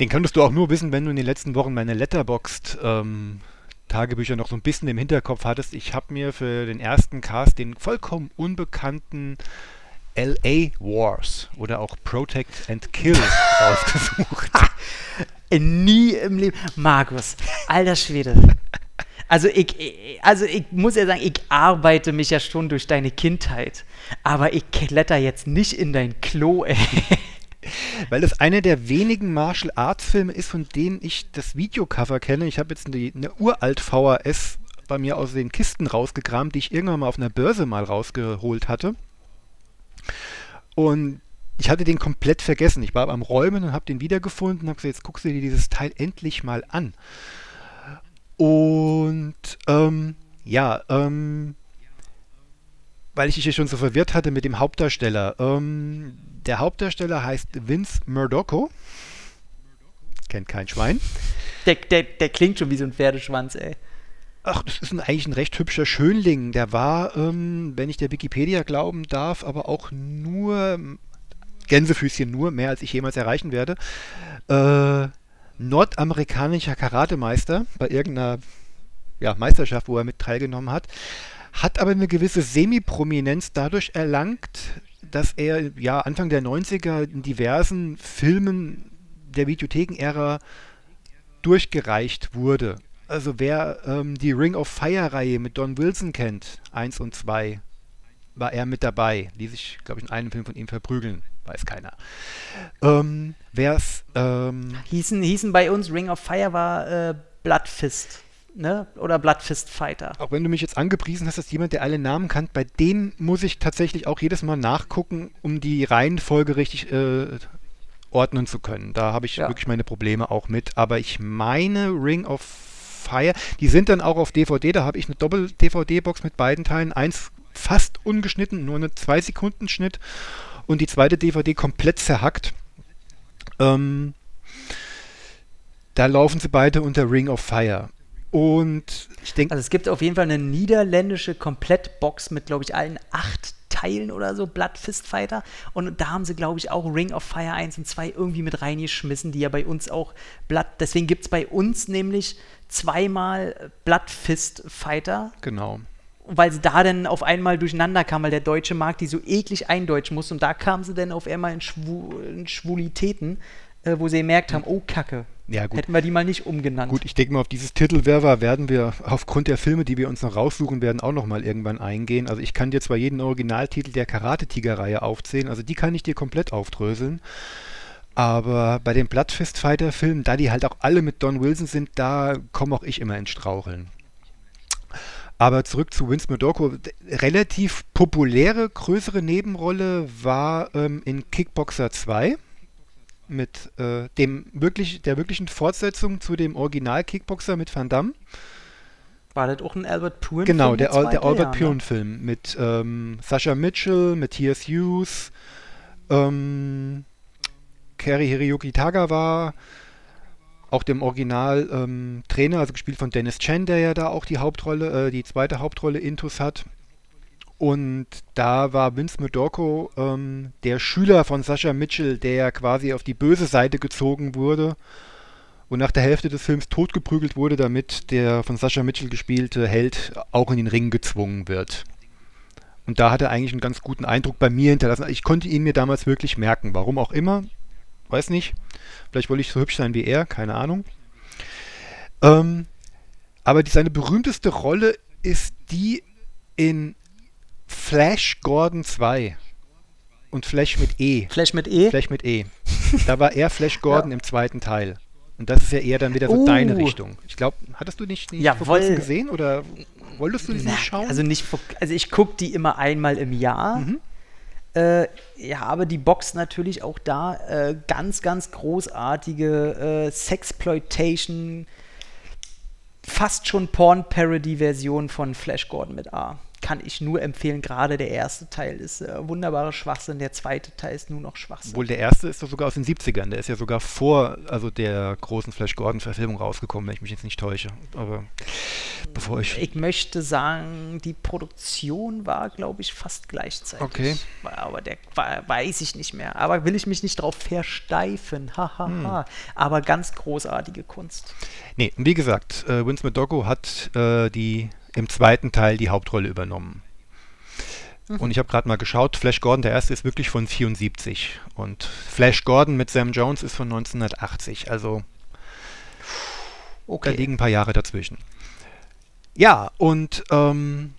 den könntest du auch nur wissen, wenn du in den letzten Wochen meine Letterboxd ähm, Tagebücher noch so ein bisschen im Hinterkopf hattest. Ich habe mir für den ersten Cast den vollkommen unbekannten LA Wars oder auch Protect and Kill *laughs* rausgesucht. Äh, Nie im Leben. Markus, alter Schwede. Also ich, ich- also ich muss ja sagen, ich arbeite mich ja schon durch deine Kindheit. Aber ich kletter jetzt nicht in dein Klo, ey. Weil es einer der wenigen Martial Arts Filme ist, von denen ich das Videocover kenne. Ich habe jetzt eine, eine uralt VHS bei mir aus den Kisten rausgekramt, die ich irgendwann mal auf einer Börse mal rausgeholt hatte. Und ich hatte den komplett vergessen. Ich war am Räumen und habe den wiedergefunden und habe gesagt, jetzt guckst du dir dieses Teil endlich mal an. Und ähm, ja, ähm, weil ich dich ja schon so verwirrt hatte mit dem Hauptdarsteller. Ähm, der Hauptdarsteller heißt Vince Murdocco. Kennt kein Schwein. Der, der, der klingt schon wie so ein Pferdeschwanz, ey. Ach, das ist ein, eigentlich ein recht hübscher Schönling. Der war, ähm, wenn ich der Wikipedia glauben darf, aber auch nur, Gänsefüßchen nur, mehr als ich jemals erreichen werde, äh, nordamerikanischer Karatemeister bei irgendeiner ja, Meisterschaft, wo er mit teilgenommen hat, hat aber eine gewisse Semi-Prominenz dadurch erlangt, dass er ja Anfang der 90er in diversen Filmen der Videothekenära durchgereicht wurde. Also wer ähm, die Ring of Fire-Reihe mit Don Wilson kennt, 1 und 2, war er mit dabei. Die sich, glaube ich, in einem Film von ihm verprügeln. Weiß keiner. Ähm, wer es ähm, Hießen, hießen bei uns Ring of Fire war äh, Bloodfist, ne? Oder Bloodfist Fighter. auch wenn du mich jetzt angepriesen hast, dass jemand, der alle Namen kennt, bei denen muss ich tatsächlich auch jedes Mal nachgucken, um die Reihenfolge richtig äh, ordnen zu können. Da habe ich Ja. wirklich meine Probleme auch mit. Aber ich meine Ring of Fire, die sind dann auch auf DVD, da habe ich eine Doppel-DVD-Box mit beiden Teilen. Eins fast ungeschnitten, nur eine 2-Sekunden-Schnitt und die zweite DVD komplett zerhackt. Ähm, da laufen sie beide unter Ring of Fire. Und ich denke, Also es gibt auf jeden Fall eine niederländische Komplettbox mit, glaube ich, allen acht Teilen oder so, Bloodfist Fighter. Und da haben sie, glaube ich, auch Ring of Fire 1 und 2 irgendwie mit reingeschmissen, die ja bei uns auch Blood. Deswegen gibt es bei uns nämlich zweimal Bloodfist Fighter, genau. weil sie da dann auf einmal durcheinander kamen, weil der deutsche Markt die so eklig eindeutschen muss. Und da kamen sie dann auf einmal in, Schwu in Schwulitäten, äh, wo sie gemerkt haben, oh Kacke, Ja, gut. hätten wir die mal nicht umgenannt. Gut, ich denke mal, auf dieses Titelwerfer werden wir aufgrund der Filme, die wir uns noch raussuchen werden, auch nochmal irgendwann eingehen. Also ich kann dir zwar jeden Originaltitel der Karate-Tiger-Reihe aufzählen, also die kann ich dir komplett aufdröseln. Aber bei den Bloodfist Fighter-Filmen, da die halt auch alle mit Don Wilson sind, da komme auch ich immer ins Straucheln. Aber zurück zu Vince. D- Relativ populäre, größere Nebenrolle war ähm, in Kickboxer 2 mit äh, dem wirklich, der wirklichen Fortsetzung zu dem Original Kickboxer mit Van Damme. War das auch ein Albert Puren? Genau, der, der zweite? Albert ne? Puren-Film mit ähm, Sasha Mitchell, Matthias Hughes, ähm, Kerry Hiroyuki Tagawa, auch dem Original ähm, also gespielt von Dennis Chen, der ja da auch die Hauptrolle, äh, die zweite Hauptrolle Intus hat. Und da war Vince Murdocco ähm, der Schüler von Sascha Mitchell, der quasi auf die böse Seite gezogen wurde und nach der Hälfte des Films totgeprügelt wurde, damit der von Sascha Mitchell gespielte Held auch in den Ring gezwungen wird. Und da hat er eigentlich einen ganz guten Eindruck bei mir hinterlassen. Ich konnte ihn mir damals wirklich merken. Warum auch immer, weiß nicht. Vielleicht wollte ich so hübsch sein wie er, keine Ahnung. Ähm, aber die, seine berühmteste Rolle ist die in Flash Gordon 2. Und Flash mit E. Flash mit E? Flash mit E. Da war er Flash Gordon im zweiten Teil. Und das ist ja eher dann wieder so Oh. deine Richtung. Ich glaube, hattest du nicht, nicht vor Jawohl. kurzem gesehen oder wolltest du die nicht schauen? Also nicht, vor- also ich gucke die immer einmal im Jahr. Mhm. Äh, ja, aber die Box natürlich auch da äh, ganz, ganz großartige äh, Sexploitation, fast schon Porn-Parody-Version von Flash Gordon mit A. kann ich nur empfehlen. Gerade der erste Teil ist äh, wunderbarer Schwachsinn, der zweite Teil ist nur noch Schwachsinn. Wohl der erste ist doch sogar aus den 70ern. Der ist ja sogar vor also der großen Flash Gordon-Verfilmung rausgekommen, wenn ich mich jetzt nicht täusche. Aber bevor ich. Ich möchte sagen, die Produktion war, glaube ich, fast gleichzeitig. Okay. Aber der war, weiß ich nicht mehr. Aber will ich mich nicht drauf versteifen. Hahaha. Hm. Aber ganz großartige Kunst. Nee, wie gesagt, äh, Vince McDogo hat äh, die im zweiten Teil die Hauptrolle übernommen. Mhm. Und ich habe gerade mal geschaut, Flash Gordon, der erste ist wirklich von 74 und Flash Gordon mit Sam Jones ist von 1980. Also okay. da liegen ein paar Jahre dazwischen. Ja, und ähm,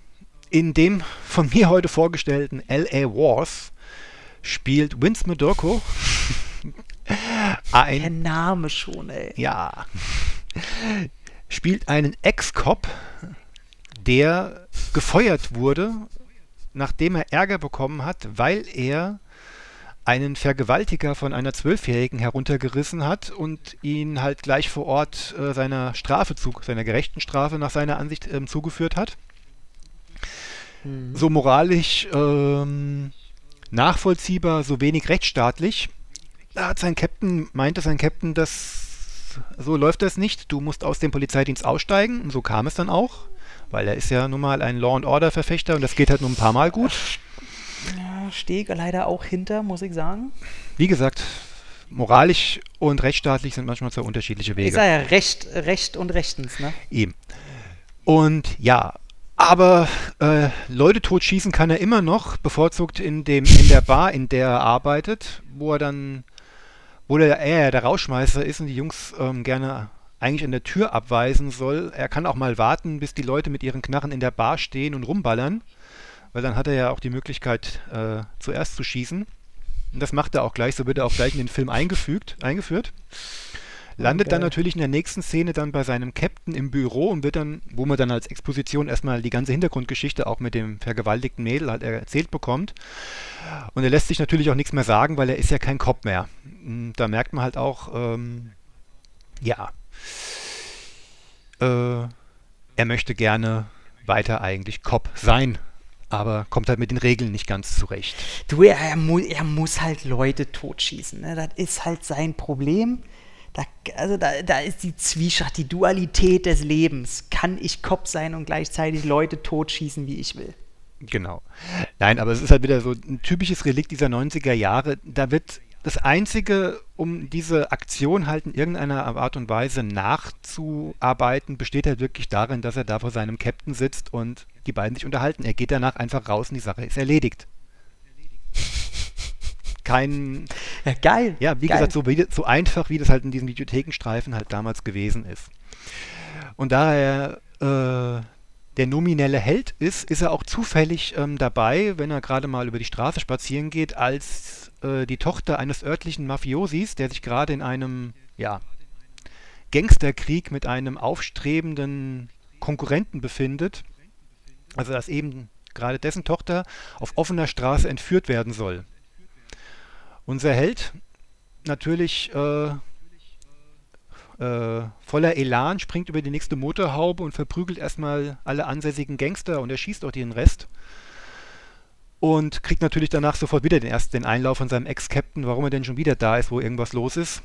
in dem von mir heute vorgestellten LA Wars spielt Vince Medorko *laughs* ein... Der Name schon, ey. Ja. Spielt einen Ex-Cop, der gefeuert wurde, nachdem er Ärger bekommen hat, weil er einen Vergewaltiger von einer Zwölfjährigen heruntergerissen hat und ihn halt gleich vor Ort äh, seiner Strafe, zu, seiner gerechten Strafe nach seiner Ansicht ähm, zugeführt hat. Mhm. So moralisch ähm, nachvollziehbar, so wenig rechtsstaatlich. Da hat sein Captain, meinte sein Captain, dass so läuft das nicht, du musst aus dem Polizeidienst aussteigen und so kam es dann auch weil er ist ja nun mal ein Law and Order Verfechter und das geht halt nur ein paar Mal gut. Ja, stehe leider auch hinter, muss ich sagen. Wie gesagt, moralisch und rechtsstaatlich sind manchmal zwei unterschiedliche Wege. Ich sage ja Recht, Recht und Rechtens, ne? Eben. Und ja, aber äh, Leute totschießen kann er immer noch, bevorzugt in, dem, in der Bar, in der er arbeitet, wo er dann, wo der, er der Rauschmeister ist und die Jungs ähm, gerne eigentlich an der Tür abweisen soll. Er kann auch mal warten, bis die Leute mit ihren Knarren in der Bar stehen und rumballern, weil dann hat er ja auch die Möglichkeit, äh, zuerst zu schießen. Und das macht er auch gleich, so wird er auch gleich in den Film eingefügt, eingeführt. Landet okay. dann natürlich in der nächsten Szene dann bei seinem Captain im Büro und wird dann, wo man dann als Exposition erstmal die ganze Hintergrundgeschichte auch mit dem vergewaltigten Mädel halt erzählt bekommt. Und er lässt sich natürlich auch nichts mehr sagen, weil er ist ja kein Cop mehr. Und da merkt man halt auch, ähm, ja, äh, er möchte gerne weiter eigentlich Cop sein, aber kommt halt mit den Regeln nicht ganz zurecht. Du, er, er, mu er muss halt Leute totschießen. Ne? Das ist halt sein Problem. Da, also da, da ist die Zwieschacht, die Dualität des Lebens. Kann ich Cop sein und gleichzeitig Leute totschießen, wie ich will? Genau. Nein, aber es ist halt wieder so ein typisches Relikt dieser 90er Jahre. Da wird das Einzige, um diese Aktion halt in irgendeiner Art und Weise nachzuarbeiten, besteht halt wirklich darin, dass er da vor seinem Captain sitzt und die beiden sich unterhalten. Er geht danach einfach raus und die Sache ist erledigt. *laughs* Kein. Ja, geil. Ja, wie geil. gesagt, so, so einfach, wie das halt in diesen Videothekenstreifen halt damals gewesen ist. Und da er äh, der nominelle Held ist, ist er auch zufällig ähm, dabei, wenn er gerade mal über die Straße spazieren geht, als äh, die Tochter eines örtlichen Mafiosis, der sich gerade in einem ja, Gangsterkrieg mit einem aufstrebenden Konkurrenten befindet. Also dass eben gerade dessen Tochter auf offener Straße entführt werden soll. Unser Held natürlich äh, äh, voller Elan springt über die nächste Motorhaube und verprügelt erstmal alle ansässigen Gangster und erschießt auch den Rest und kriegt natürlich danach sofort wieder den ersten den Einlauf von seinem Ex-Captain, warum er denn schon wieder da ist, wo irgendwas los ist.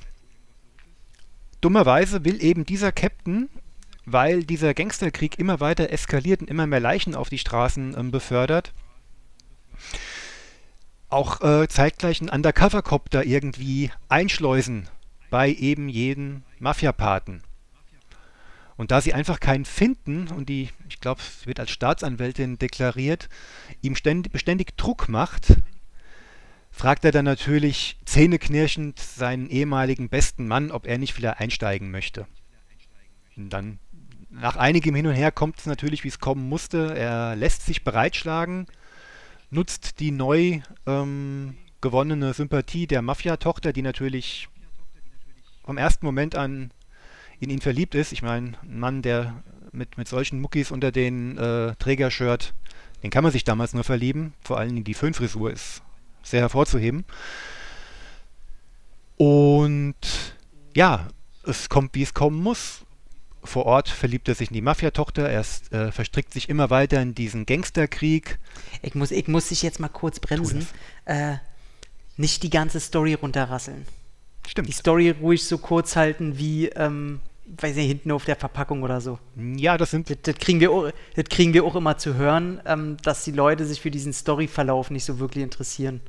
Dummerweise will eben dieser Captain, weil dieser Gangsterkrieg immer weiter eskaliert und immer mehr Leichen auf die Straßen ähm, befördert, auch äh, zeitgleich einen Undercover-Cop da irgendwie einschleusen bei eben jedem Mafia-Paten. Und da sie einfach keinen finden und die, ich glaube, wird als Staatsanwältin deklariert, ihm ständig, beständig Druck macht, fragt er dann natürlich zähneknirschend seinen ehemaligen besten Mann, ob er nicht wieder einsteigen möchte. Und dann, nach einigem Hin und Her, kommt es natürlich, wie es kommen musste. Er lässt sich bereitschlagen, nutzt die neu ähm, gewonnene Sympathie der Mafia-Tochter, die natürlich vom ersten Moment an in ihn verliebt ist. Ich meine, ein Mann, der mit, mit solchen Muckis unter den äh, Trägershirt, den kann man sich damals nur verlieben. Vor allem die Föhnfrisur ist sehr hervorzuheben. Und ja, es kommt, wie es kommen muss. vor Ort verliebt er sich in die Mafiatochter, er ist, äh, verstrickt sich immer weiter in diesen Gangsterkrieg. Ich muss, ich muss dich jetzt mal kurz bremsen. Äh, nicht die ganze Story runterrasseln. Stimmt. Die Story ruhig so kurz halten wie, ähm, weiß nicht, hinten auf der Verpackung oder so. Ja, das sind Das, das, kriegen, wir auch, das kriegen wir auch immer zu hören, ähm, dass die Leute sich für diesen Storyverlauf nicht so wirklich interessieren.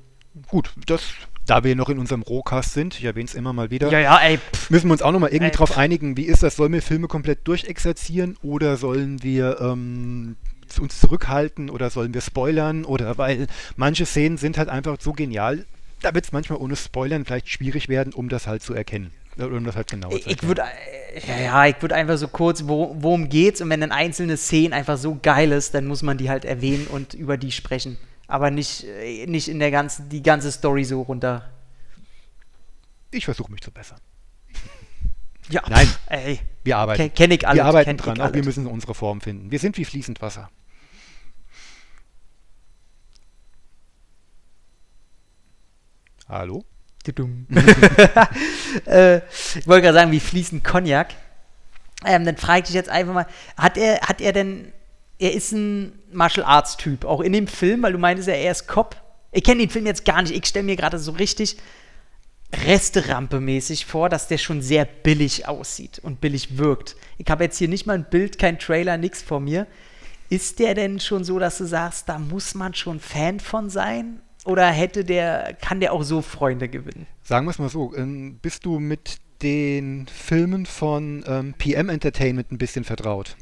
gut, das, da wir noch in unserem Rohcast sind, ich erwähne es immer mal wieder, Ja, ja, ey, müssen wir uns auch nochmal irgendwie Ey, drauf einigen, wie ist das? Sollen wir Filme komplett durchexerzieren oder sollen wir ähm, uns zurückhalten oder sollen wir spoilern oder weil manche Szenen sind halt einfach so genial, da wird es manchmal ohne Spoilern vielleicht schwierig werden, um das halt zu erkennen. Äh, Um das halt genauer Ich, ich würde ja, ja, ich würde einfach so kurz, wo, worum geht's und wenn dann einzelne Szenen einfach so geil ist, dann muss man die halt erwähnen und über die sprechen. Aber nicht, äh, nicht in der ganzen, die ganze Story so runter. Ich versuche mich zu bessern. Ja, Nein. ey, Wir arbeiten. kenn, kenn ich alle. wir arbeiten dran, auch wir müssen unsere Form finden. Wir sind wie fließend Wasser. Hallo? *laughs* *laughs* Äh, ich wollte gerade sagen, wie fließend Cognac. Ähm, dann frage ich dich jetzt einfach mal, hat er, hat er denn, er ist ein Martial Arts Typ, auch in dem Film, weil du meintest ja, er ist Cop. Ich kenne den Film jetzt gar nicht, ich stelle mir gerade so richtig Resterampe-mäßig vor, dass der schon sehr billig aussieht und billig wirkt. Ich habe jetzt hier nicht mal ein Bild, kein Trailer, nichts vor mir. Ist der denn schon so, dass du sagst, da muss man schon Fan von sein? Oder hätte der, kann der auch so Freunde gewinnen? Sagen wir es mal so, ähm, bist du mit den Filmen von ähm, PM Entertainment ein bisschen vertraut?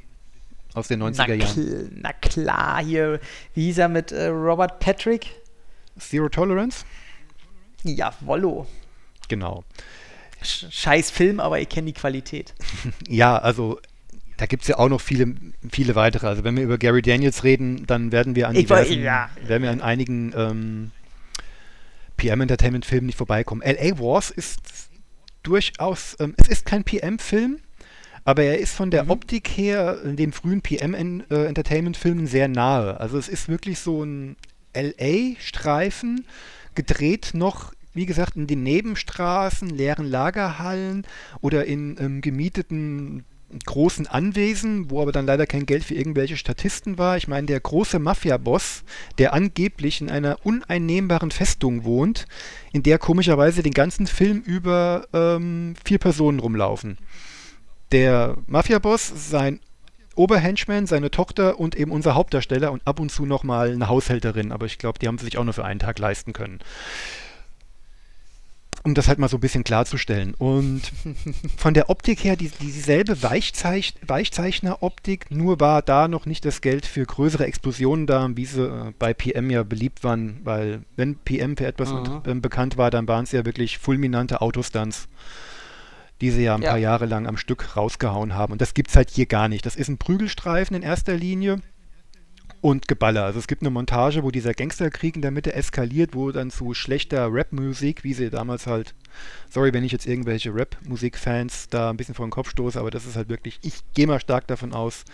Aus den 90er na, Jahren. kl- na klar, hier, wie hieß er mit äh, Robert Patrick? Zero Tolerance? Ja, Wollo. Genau. Sch scheiß Film, aber ich kenne die Qualität. *laughs* Ja, also da gibt es ja auch noch viele, viele weitere. Also wenn wir über Gary Daniels reden, dann werden wir an, diversen, ja. werden wir an einigen ähm, PM Entertainment Filmen nicht vorbeikommen. LA Wars ist durchaus, ähm, es ist kein PM-Film, aber er ist von der Mhm. Optik her in den frühen PM en- äh, Entertainment Filmen sehr nahe. Also es ist wirklich so ein LA-Streifen, gedreht noch, wie gesagt, in den Nebenstraßen, leeren Lagerhallen oder in ähm, gemieteten großen Anwesen, wo aber dann leider kein Geld für irgendwelche Statisten war. Ich meine, der große Mafia-Boss, der angeblich in einer uneinnehmbaren Festung wohnt, in der komischerweise den ganzen Film über ähm, vier Personen rumlaufen. Der Mafia-Boss, sein Oberhenchman, seine Tochter und eben unser Hauptdarsteller und ab und zu nochmal eine Haushälterin, aber ich glaube, die haben sie sich auch nur für einen Tag leisten können. Um das halt mal so ein bisschen klarzustellen. Und von der Optik her die, dieselbe Weichzeich Weichzeichner-Optik, nur war da noch nicht das Geld für größere Explosionen da, wie sie äh, bei PM ja beliebt waren, weil wenn PM für etwas Mhm. ähm, bekannt war, dann waren es ja wirklich fulminante Autostunts, die sie ja ein Ja. paar Jahre lang am Stück rausgehauen haben. Und das gibt es halt hier gar nicht. Das ist ein Prügelstreifen in erster Linie und Geballer. Also es gibt eine Montage, wo dieser Gangsterkrieg in der Mitte eskaliert, wo dann zu schlechter Rap-Musik, wie sie damals halt, sorry, wenn ich jetzt irgendwelche Rap-Musik-Fans da ein bisschen vor den Kopf stoße, aber das ist halt wirklich, ich gehe mal stark davon aus,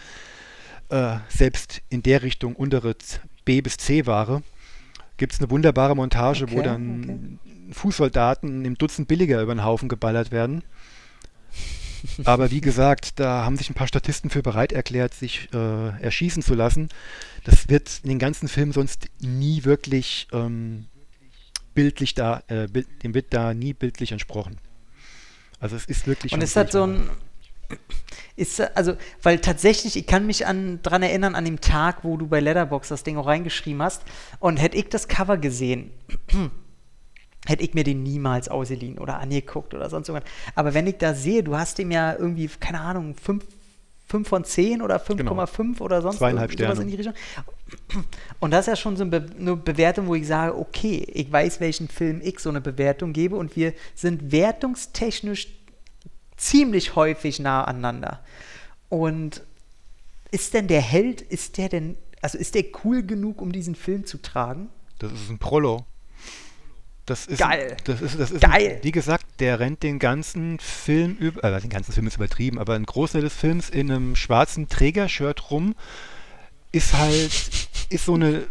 äh, selbst in der Richtung untere B bis C-Ware, gibt es eine wunderbare Montage, wo Okay, dann Fußsoldaten im Dutzend billiger über den Haufen geballert werden. Aber wie gesagt, da haben sich ein paar Statisten für bereit erklärt, sich äh, erschießen zu lassen. Das wird in den ganzen Filmen sonst nie wirklich ähm, bildlich da, äh, bild, dem wird da nie bildlich entsprochen. Also es ist wirklich. Und ist das so ein. Ist, also, weil tatsächlich, ich kann mich an, dran erinnern, an dem Tag, wo du bei Letterbox das Ding auch reingeschrieben hast. Und hätte ich das Cover gesehen, hätte ich mir den niemals ausgeliehen oder angeguckt oder sonst irgendwas. Aber wenn ich da sehe, du hast dem ja irgendwie, keine Ahnung, 5 von 10 oder 5,5 oder sonst Zweieinhalb Sterne. in die Richtung. Und das ist ja schon so eine, Be eine Bewertung, wo ich sage, okay, ich weiß, welchen Film ich so eine Bewertung gebe und wir sind wertungstechnisch ziemlich häufig nah aneinander. Und ist denn der Held, ist der denn, also ist der cool genug, um diesen Film zu tragen? Das ist ein Prollo. Das ist, Geil. Das ist, das ist Geil. wie gesagt, der rennt den ganzen Film über, äh, den ganzen Film ist übertrieben, aber ein Großteil des Films in einem schwarzen Trägershirt rum ist halt, ist so eine,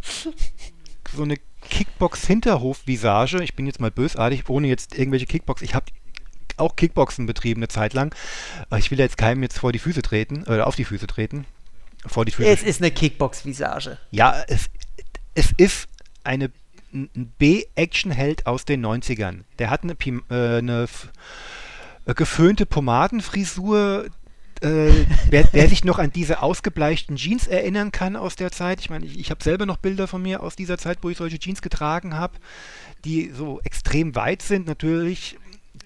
so eine Kickbox-Hinterhof-Visage. Ich bin jetzt mal bösartig, ohne jetzt irgendwelche Kickbox. Ich habe auch Kickboxen betrieben eine Zeit lang. Äh, Ich will jetzt keinem jetzt vor die Füße treten, oder auf die Füße treten. Vor die Füße. Es ist eine Kickbox-Visage. Ja, es, es ist eine, ein B-Action-Held aus den 90ern. Der hat eine, Pim- äh, eine äh, geföhnte Pomadenfrisur. Äh, wer, wer sich noch an diese ausgebleichten Jeans erinnern kann aus der Zeit, ich meine, ich, ich habe selber noch Bilder von mir aus dieser Zeit, wo ich solche Jeans getragen habe, die so extrem weit sind, natürlich,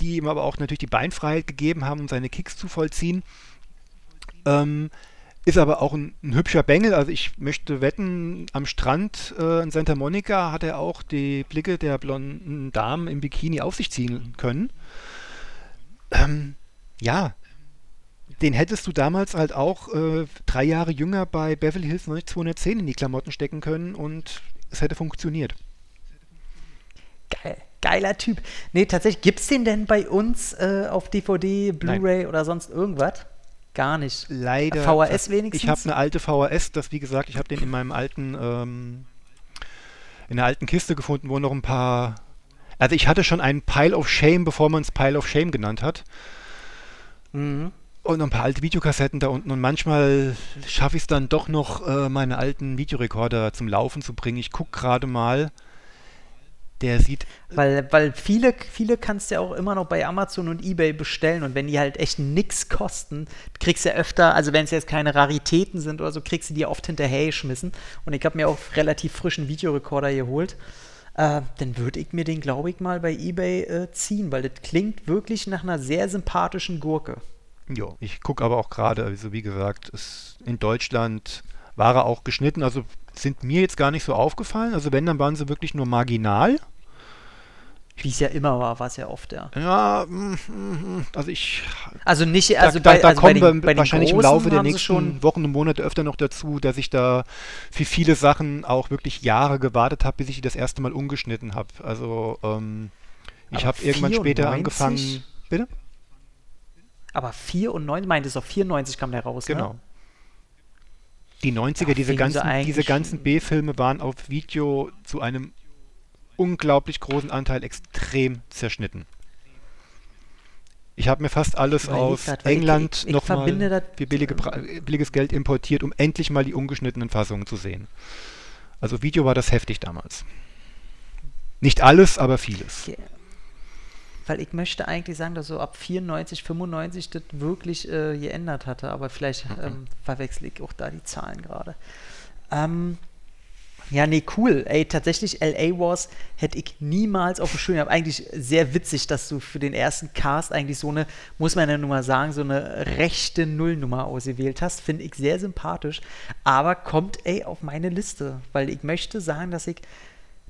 die ihm aber auch natürlich die Beinfreiheit gegeben haben, um seine Kicks zu vollziehen. Ähm, ist aber auch ein, ein hübscher Bengel. Also ich möchte wetten, am Strand äh, in Santa Monica hat er auch die Blicke der blonden Damen im Bikini auf sich ziehen können. Ähm, ja, den hättest du damals halt auch äh, drei Jahre jünger bei Beverly Hills 90210 in die Klamotten stecken können und es hätte funktioniert. Geil. Geiler Typ. Nee, tatsächlich, gibt es den denn bei uns äh, auf DVD, Blu-ray oder sonst irgendwas? Gar nicht. Leider. VHS wenigstens? Ich habe eine alte VHS, das wie gesagt, ich habe den in meinem alten, ähm, in der alten Kiste gefunden, wo noch ein paar. Also ich hatte schon einen Pile of Shame, bevor man es Pile of Shame genannt hat. Mhm. Und noch ein paar alte Videokassetten da unten. Und manchmal schaffe ich es dann doch noch, äh, meine alten Videorekorder zum Laufen zu bringen. Ich gucke gerade mal. Der sieht. Weil, weil viele, viele kannst du ja auch immer noch bei Amazon und Ebay bestellen und wenn die halt echt nix kosten, kriegst du ja öfter, also wenn es jetzt keine Raritäten sind oder so, kriegst du die oft hinterher geschmissen. Und ich habe mir auch relativ frischen Videorekorder geholt. Äh, dann würde ich mir den, glaube ich, mal bei Ebay äh, ziehen, weil das klingt wirklich nach einer sehr sympathischen Gurke. Ja, ich gucke aber auch gerade, also wie gesagt, es, in Deutschland war er auch geschnitten, also sind mir jetzt gar nicht so aufgefallen. Also wenn, dann waren sie wirklich nur marginal. Wie es ja immer war, war es ja oft, ja. Ja, mm, mm, also ich. Also nicht, also da, bei, da also bei kommen den, wir bei den wahrscheinlich im Laufe der nächsten Wochen und Monate öfter noch dazu, dass ich da für viele Sachen auch wirklich Jahre gewartet habe, bis ich die das erste Mal umgeschnitten habe. Also ähm, ich habe irgendwann später 94? angefangen. Bitte? Aber 94, meintest du, 94 kam der raus, Genau. ne? Die 90er, Ja, diese, ganzen, diese ganzen B-Filme waren auf Video zu einem unglaublich großen Anteil extrem zerschnitten. Ich habe mir fast alles aus grad, England nochmal für billige, billiges Geld importiert, um endlich mal die ungeschnittenen Fassungen zu sehen. Also Video war das heftig damals. Nicht alles, aber vieles. Okay. Weil ich möchte eigentlich sagen, dass so ab 94, 95 das wirklich äh, geändert hatte, aber vielleicht ähm, verwechsel ich auch da die Zahlen gerade. Ähm, ja, nee, cool. Ey, tatsächlich LA Wars hätte ich niemals auf dem Schirm. gehabt. Eigentlich sehr witzig, dass du für den ersten Cast eigentlich so eine, muss man ja nun mal sagen, so eine rechte Nullnummer ausgewählt hast. Finde ich sehr sympathisch. Aber kommt, ey, auf meine Liste. Weil ich möchte sagen, dass ich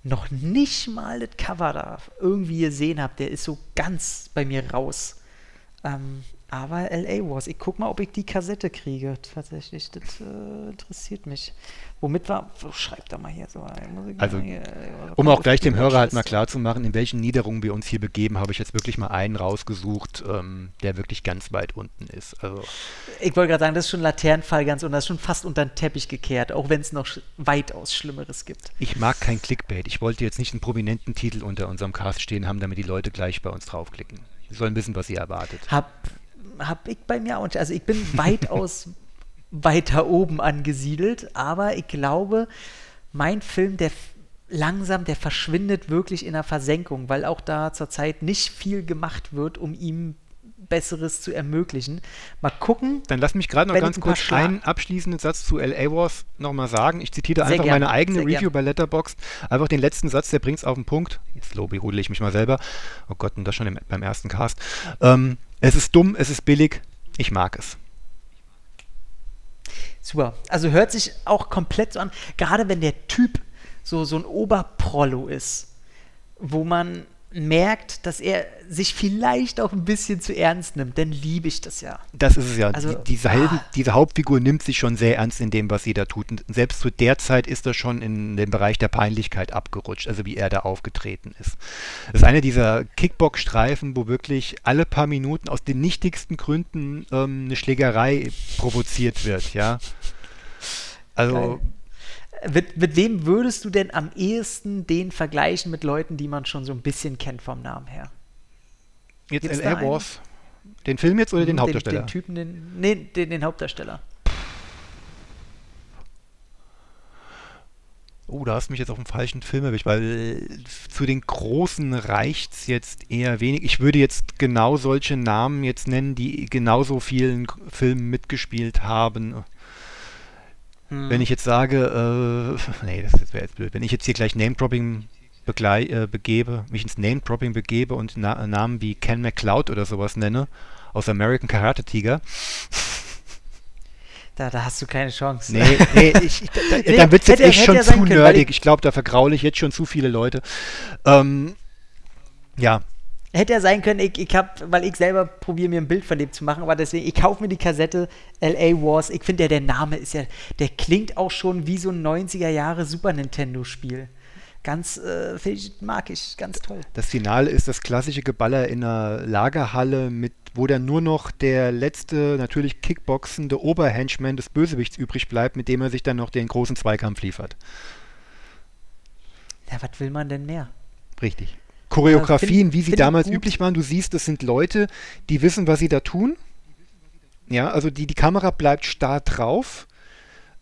noch nicht mal das Cover da irgendwie gesehen habe. Der ist so ganz bei mir raus. Ähm, aber LA Wars, ich guck mal, ob ich die Kassette kriege. Tatsächlich, das äh, interessiert mich. Womit war, oh, schreibt da mal hier so. muss ich Also, mal hier, Um auch gleich dem Hörer halt mal klarzumachen, in welchen Niederungen wir uns hier begeben, habe ich jetzt wirklich mal einen rausgesucht, ähm, der wirklich ganz weit unten ist. Also Ich wollte gerade sagen, das ist schon Laternenfall ganz und das ist schon fast unter den Teppich gekehrt, auch wenn es noch sch- weitaus Schlimmeres gibt. Ich mag kein Clickbait. Ich wollte jetzt nicht einen prominenten Titel unter unserem Cast stehen haben, damit die Leute gleich bei uns draufklicken. Sie sollen wissen, was sie erwartet. Hab, hab ich bei mir auch nicht. Also ich bin weitaus *laughs* weiter oben angesiedelt, aber ich glaube, mein Film, der langsam, der verschwindet wirklich in der Versenkung, weil auch da zurzeit nicht viel gemacht wird, um ihm Besseres zu ermöglichen. Mal gucken. Dann lass mich gerade noch ganz ein kurz einen abschließenden Satz zu LA Wars nochmal sagen. Ich zitiere einfach gern, meine eigene Review gern. bei Letterboxd. Einfach den letzten Satz, der bringt es auf den Punkt. Jetzt lobe rudel ich mich mal selber. Oh Gott, und das schon im, beim ersten Cast. Ähm, es ist dumm, es ist billig. Ich mag es. Super. Also hört sich auch komplett so an, gerade wenn der Typ so, so ein Oberprollo ist, wo man merkt, dass er sich vielleicht auch ein bisschen zu ernst nimmt, dann liebe ich das ja. Das ist es ja. Also, die, diese, ah. diese Hauptfigur nimmt sich schon sehr ernst in dem, was sie da tut. Und selbst zu der Zeit ist er schon in den Bereich der Peinlichkeit abgerutscht, also wie er da aufgetreten ist. Das ist einer dieser Kickbox-Streifen, wo wirklich alle paar Minuten aus den nichtigsten Gründen ähm, eine Schlägerei provoziert wird, ja. Also, Geil. Mit, mit wem würdest du denn am ehesten den vergleichen mit Leuten, die man schon so ein bisschen kennt vom Namen her? Jetzt Gibt's L.A. Wars. Den Film jetzt oder den Den, Hauptdarsteller? den Typen, den, nee, den, den Hauptdarsteller. Oh, da hast du mich jetzt auf dem falschen Film erwischt, weil äh, zu den Großen reicht's jetzt eher wenig. Ich würde jetzt genau solche Namen jetzt nennen, die genauso vielen Filmen mitgespielt haben. Hm. Wenn ich jetzt sage, äh, *laughs* nee, das wäre jetzt blöd. Wenn ich jetzt hier gleich Name-Dropping äh, begebe, mich ins Name-Dropping begebe und Na Namen wie Ken McCloud oder sowas nenne, aus American Karate Tiger, da, da hast du keine Chance. Nee, nee, *laughs* ich, ich, da, Nee, dann wird es jetzt echt schon zu nerdig. ich- Ich glaube, da vergraule ich jetzt schon zu viele Leute. Ähm, ja, Hätte ja sein können, ich, ich hab, weil ich selber probiere mir ein Bild von dem zu machen, aber deswegen, ich kaufe mir die Kassette LA Wars. Ich finde ja, der Name ist ja, der klingt auch schon wie so ein 90er Jahre Super Nintendo Spiel. Ganz, äh, ich, mag ich, ganz toll. das Finale ist das klassische Geballer in einer Lagerhalle, mit, wo dann nur noch der letzte, natürlich kickboxende Oberhenchman des Bösewichts übrig bleibt, mit dem er sich dann noch den großen Zweikampf liefert. Ja, was will man denn mehr? Richtig. Choreografien, wie sie damals üblich waren. Du siehst, das sind Leute, die wissen, was sie da tun. Ja, also die, die Kamera bleibt starr drauf.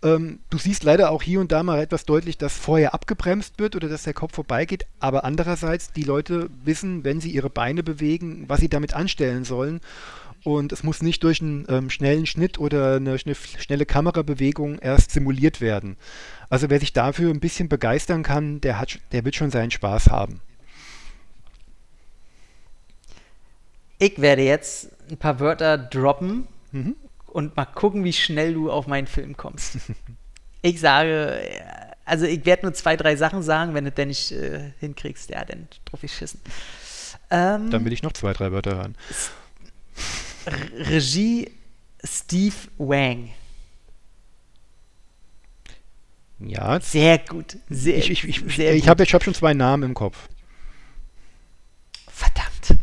Ähm, du siehst leider auch hier und da mal etwas deutlich, dass vorher abgebremst wird oder dass der Kopf vorbeigeht. Aber andererseits, die Leute wissen, wenn sie ihre Beine bewegen, was sie damit anstellen sollen. Und es muss nicht durch einen ähm, schnellen Schnitt oder eine, schne- schnelle Kamerabewegung erst simuliert werden. Also wer sich dafür ein bisschen begeistern kann, der, hat, der wird schon seinen Spaß haben. Ich werde jetzt ein paar Wörter droppen Mhm. und mal gucken, wie schnell du auf meinen Film kommst. *laughs* ich sage, äh, also ich werde nur zwei, drei Sachen sagen, wenn du denn nicht äh, hinkriegst, ja, dann drauf ich schissen. Ähm, Dann will ich noch zwei, drei Wörter hören. R- Regie Steve Wang. Ja, Sehr gut. Sehr, ich, ich, ich, ich habe jetzt schon zwei Namen im Kopf. Verdammt.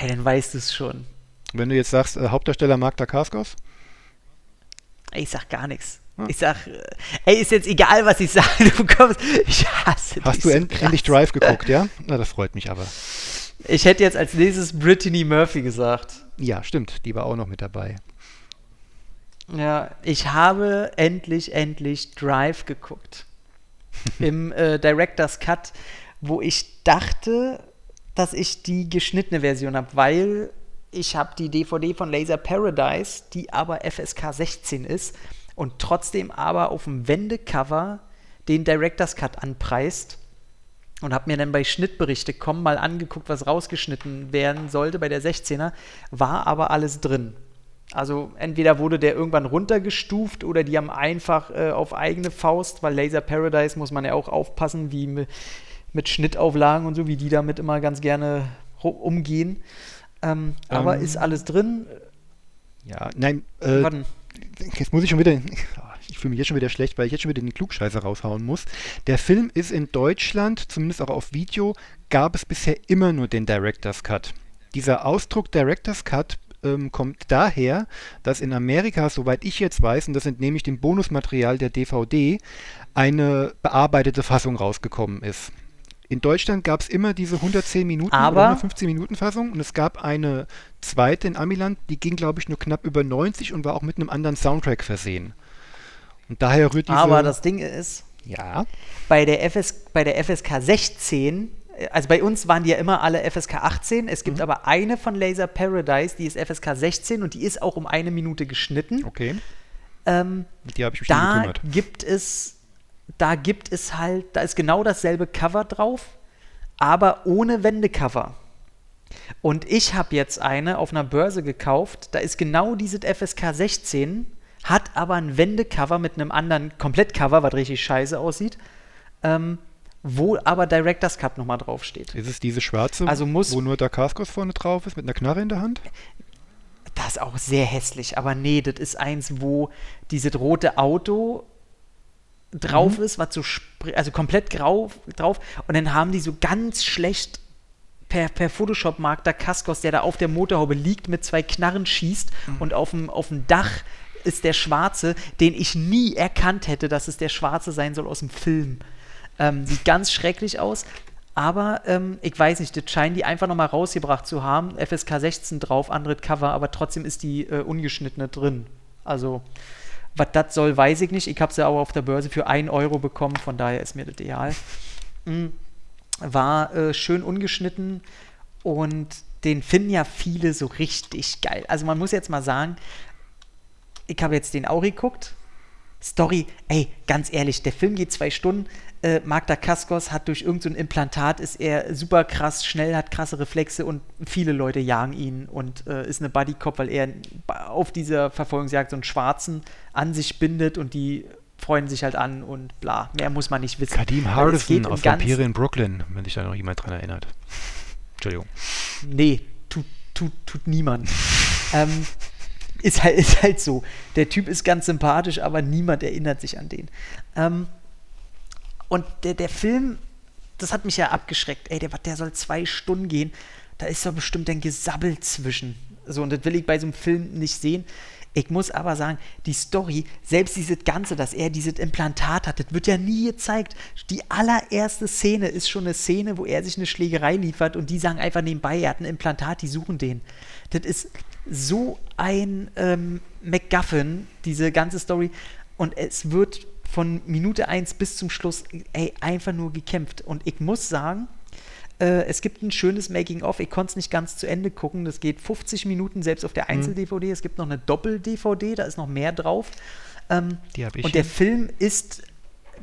Ey, dann weißt du es schon. Wenn du jetzt sagst, äh, Hauptdarsteller Mark Dacascos, Ey, Ich sag gar nichts. Ich sag, äh, ey, ist jetzt egal, was ich *laughs* sage. Du kommst, ich hasse hast dich du so end krass. endlich Drive geguckt, ja? Na, das freut mich aber. Ich hätte jetzt als nächstes Brittany Murphy gesagt. Ja, stimmt, die war auch noch mit dabei. Ja, ich habe endlich, endlich Drive geguckt. *laughs* Im äh, Director's Cut, wo ich dachte, dass ich die geschnittene Version habe, weil ich habe die DVD von Laser Paradise, die aber FSK 16 ist und trotzdem aber auf dem Wendecover den Director's Cut anpreist und habe mir dann bei Schnittberichte.com mal angeguckt, was rausgeschnitten werden sollte bei der 16er, war aber alles drin. Also entweder wurde der irgendwann runtergestuft oder die haben einfach äh, auf eigene Faust, weil Laser Paradise muss man ja auch aufpassen, wie mit Schnittauflagen und so, wie die damit immer ganz gerne umgehen. Ähm, aber Ähm, ist alles drin. Ja, nein, äh, Warten. jetzt muss ich schon wieder, *laughs* ich fühle mich jetzt schon wieder schlecht, weil ich jetzt schon wieder den Klugscheißer raushauen muss. Der Film ist in Deutschland, zumindest auch auf Video, gab es bisher immer nur den Director's Cut. Dieser Ausdruck Director's Cut ähm, kommt daher, dass in Amerika, soweit ich jetzt weiß, und das entnehme ich dem Bonusmaterial der DVD, eine bearbeitete Fassung rausgekommen ist. In Deutschland gab es immer diese 110 Minuten Aber- oder 115 Minuten Fassung und es gab eine zweite in Amiland, die ging glaube ich nur knapp über 90 und war auch mit einem anderen Soundtrack versehen. Und daher rührt diese Aber das Ding ist, ja, bei der, FS, bei der FSK 16, äh, also bei uns waren die ja immer alle FSK 18, es Mhm. gibt aber eine von Laser Paradise, die ist FSK 16 und die ist auch um eine Minute geschnitten. okay, Ähm, die habe ich mich da gekümmert. gibt es, da gibt es halt, da ist genau dasselbe Cover drauf, aber ohne Wendecover. Und ich habe jetzt eine auf einer Börse gekauft, da ist genau dieses FSK 16, hat aber ein Wendecover mit einem anderen Komplettcover, was richtig scheiße aussieht, ähm, wo aber Director's Cut nochmal draufsteht. Ist es diese schwarze, Also muss- wo nur Dacascos vorne drauf ist, mit einer Knarre in der Hand? Das ist auch sehr hässlich, aber nee, das ist eins, wo dieses rote Auto drauf ist, was so, also komplett grau drauf und dann haben die so ganz schlecht per, per Photoshop Mark da Kaskos, der da auf der Motorhaube liegt, mit zwei Knarren schießt und auf dem, auf dem Dach ist der Schwarze, den ich nie erkannt hätte, dass es der Schwarze sein soll aus dem Film. Ähm, sieht ganz schrecklich aus, Aber ähm, ich weiß nicht, das scheinen die einfach nochmal rausgebracht zu haben. FSK 16 drauf, andere Cover, aber trotzdem ist die äh, ungeschnittene drin. Also, was das soll, weiß ich nicht. Ich habe sie aber auf der Börse für 1 Euro bekommen, von daher ist mir das egal. Mhm. War äh, schön ungeschnitten und den finden ja viele so richtig geil. Also man muss jetzt mal sagen, ich habe jetzt den auch geguckt. Story, ey, ganz ehrlich, der Film geht zwei Stunden. Äh, Magda Kaskos hat durch irgendein so Implantat, ist er super krass schnell, hat krasse Reflexe und viele Leute jagen ihn und äh, ist eine Buddy-Cop, weil er auf dieser Verfolgungsjagd so einen Schwarzen an sich bindet und die freuen sich halt an und bla. Mehr muss man nicht wissen. Kadim Hardison aus Vampire in Brooklyn, wenn sich da noch jemand dran erinnert. *laughs* Entschuldigung. Nee, tut, tut, tut niemand. *laughs* ähm, ist halt, ist halt so. Der Typ ist ganz sympathisch, aber niemand erinnert sich an den. Ähm, und der, der Film, das hat mich ja abgeschreckt. Ey, der, der soll zwei Stunden gehen. Da ist doch bestimmt ein Gesabbel zwischen. So, und das will ich bei so einem Film nicht sehen. Ich muss aber sagen, die Story, selbst dieses Ganze, dass er dieses Implantat hat, das wird ja nie gezeigt. Die allererste Szene ist schon eine Szene, wo er sich eine Schlägerei liefert und die sagen einfach nebenbei, er hat ein Implantat, die suchen den. Das ist so ein ähm, MacGuffin, diese ganze Story. Und es wird von Minute 1 bis zum Schluss ey, einfach nur gekämpft. Und ich muss sagen, äh, es gibt ein schönes Making-of. Ich konnte es nicht ganz zu Ende gucken. Das geht 50 Minuten, selbst auf der. Einzel-DVD. Mhm. Es gibt noch eine Doppel-DVD, da ist noch mehr drauf. Ähm, Die habe ich. Und der. Film ist,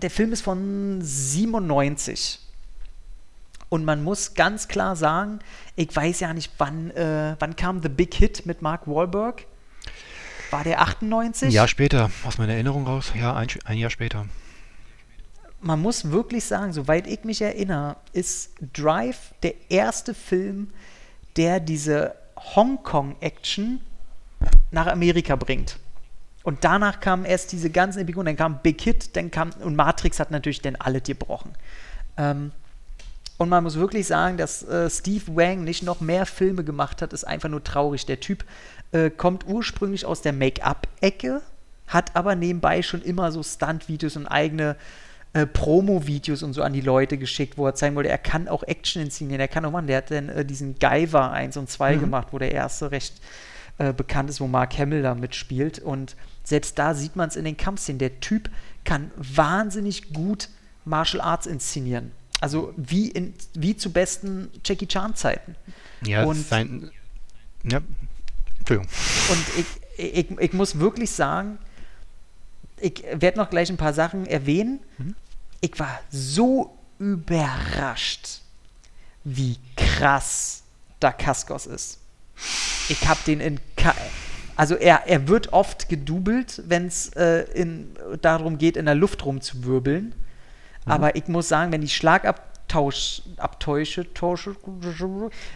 der Film ist von 97. Und man muss ganz klar sagen, ich weiß ja nicht, wann, äh, wann kam The Big Hit mit Mark Wahlberg? War der 98? Ein Jahr später, aus meiner Erinnerung raus. Ja, ein, ein Jahr später man muss wirklich sagen, soweit ich mich erinnere, ist Drive der erste Film, der diese Hongkong-Action nach Amerika bringt. Und danach kamen erst diese ganzen Epigonen, dann kam Big Hit, dann kam, und Matrix hat natürlich dann alle gebrochen. Ähm, und man muss wirklich sagen, dass äh, Steve Wang nicht noch mehr Filme gemacht hat, ist einfach nur traurig. Der Typ äh, kommt ursprünglich aus der Make-up-Ecke, hat aber nebenbei schon immer so Stunt-Videos und eigene äh, Promo-Videos und so an die Leute geschickt, wo er zeigen wollte, er kann auch Action inszenieren, er kann auch machen. Der hat dann äh, diesen Guyver 1 und 2 mhm. gemacht, wo der erste recht äh, bekannt ist, wo Mark Hamill da mitspielt. Und selbst da sieht man es in den Kampfszenen. Der Typ kann wahnsinnig gut Martial Arts inszenieren. Also wie, in, wie zu besten Jackie Chan-Zeiten. Ja, und, sein. Ja, Entschuldigung. Und ich, ich, ich muss wirklich sagen, ich werde noch gleich ein paar Sachen erwähnen. Mhm. Ich war so überrascht, wie krass da Kaskos ist. Ich habe den in. Ka also er, er wird oft gedoubelt, wenn es äh, darum geht, in der Luft rumzuwirbeln. Mhm. Aber ich muss sagen, wenn die Schlagab Tausch, abtäusche, tausche,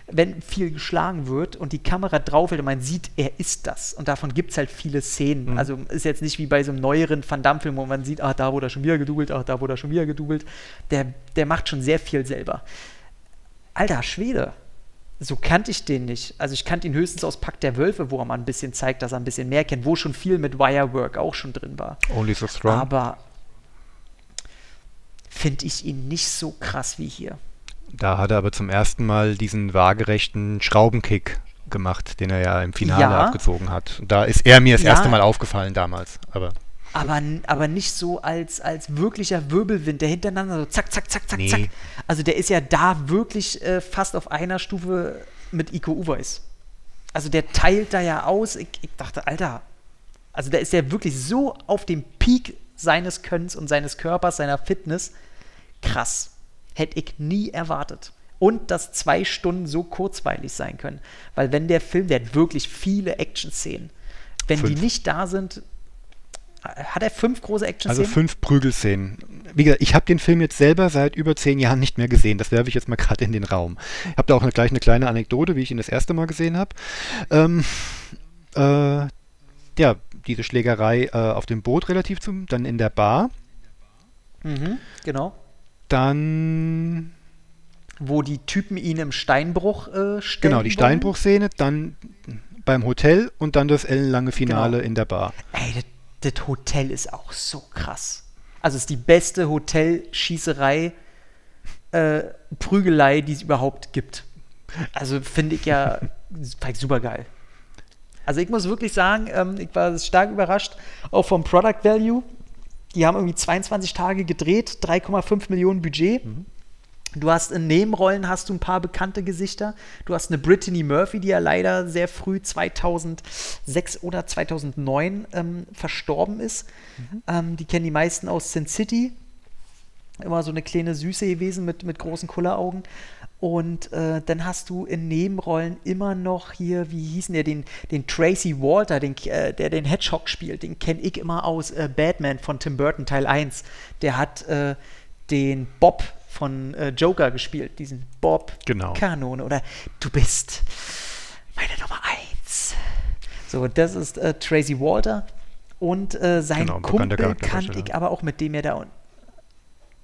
wenn viel geschlagen wird und die Kamera drauf und man sieht, er ist das. Und davon gibt es halt viele Szenen. Mhm. Also ist jetzt nicht wie bei so einem neueren Van Damme-Film, wo man sieht, ach, da wurde er schon wieder gedoubelt, ach, da wurde er schon wieder gedoubelt. Der, der macht schon sehr viel selber. Alter, Schwede. So kannte ich den nicht. Also ich kannte ihn höchstens aus Pack der Wölfe, wo er mal ein bisschen zeigt, dass er ein bisschen mehr kennt, wo schon viel mit Wirework auch schon drin war. Only so strong. Aber finde ich ihn nicht so krass wie hier. Da hat er aber zum ersten Mal diesen waagerechten Schraubenkick gemacht, den er ja im Finale ja. abgezogen hat. Da ist er mir das ja. erste Mal aufgefallen damals. Aber, aber, aber nicht so als, als wirklicher Wirbelwind, der hintereinander so zack, zack, zack, zack, nee. zack. Also der ist ja da wirklich äh, fast auf einer Stufe mit Iko Uweis. Also der teilt da ja aus. Ich, ich dachte, Alter, also da ist er wirklich so auf dem Peak seines Könnens und seines Körpers, seiner Fitness. Krass. Hätte ich nie erwartet. Und dass zwei Stunden so kurzweilig sein können. Weil wenn der Film, der hat wirklich viele Action-Szenen. Wenn fünf. die nicht da sind, hat er fünf große Action-Szenen? Also fünf Prügelszenen. Wie gesagt, ich habe den Film jetzt selber seit über zehn Jahren nicht mehr gesehen. Das werfe ich jetzt mal gerade in den Raum. Ich habe da auch eine, gleich eine kleine Anekdote, wie ich ihn das erste Mal gesehen habe. Ähm, äh, ja, diese Schlägerei äh, auf dem Boot relativ zum, dann in der Bar. Mhm, genau. Dann. Wo die Typen ihn im Steinbruch äh, stellen. Genau, die Steinbruchszene, dann beim Hotel und dann das ellenlange Finale genau. in der Bar. Ey, das, das Hotel ist auch so krass. Also es ist die beste Hotelschießerei äh, Prügelei, die es überhaupt gibt. Also finde ich ja *laughs* super geil. Also ich muss wirklich sagen, ähm, ich war stark überrascht, auch vom Product Value. Die haben irgendwie 22 Tage gedreht, 3,5 Millionen Budget. Mhm. Du hast in Nebenrollen hast du ein paar bekannte Gesichter. Du hast eine Brittany Murphy, die ja leider sehr früh 2006 oder 2009 ähm, verstorben ist. Mhm. Ähm, die kennen die meisten aus Sin City. Immer so eine kleine Süße gewesen mit, mit großen Kulleraugen. Und äh, dann hast du in Nebenrollen immer noch hier, wie hießen der, den, den Tracy Walter, den, äh, der den Hedgehog spielt. Den kenne ich immer aus äh, Batman von Tim Burton Teil 1. Der hat äh, den Bob von äh, Joker gespielt, diesen Bob genau. Kanone. Oder du bist meine Nummer 1. So, das ist äh, Tracy Walter. Und sein genau, Kumpel kann ich aber auch, mit dem er da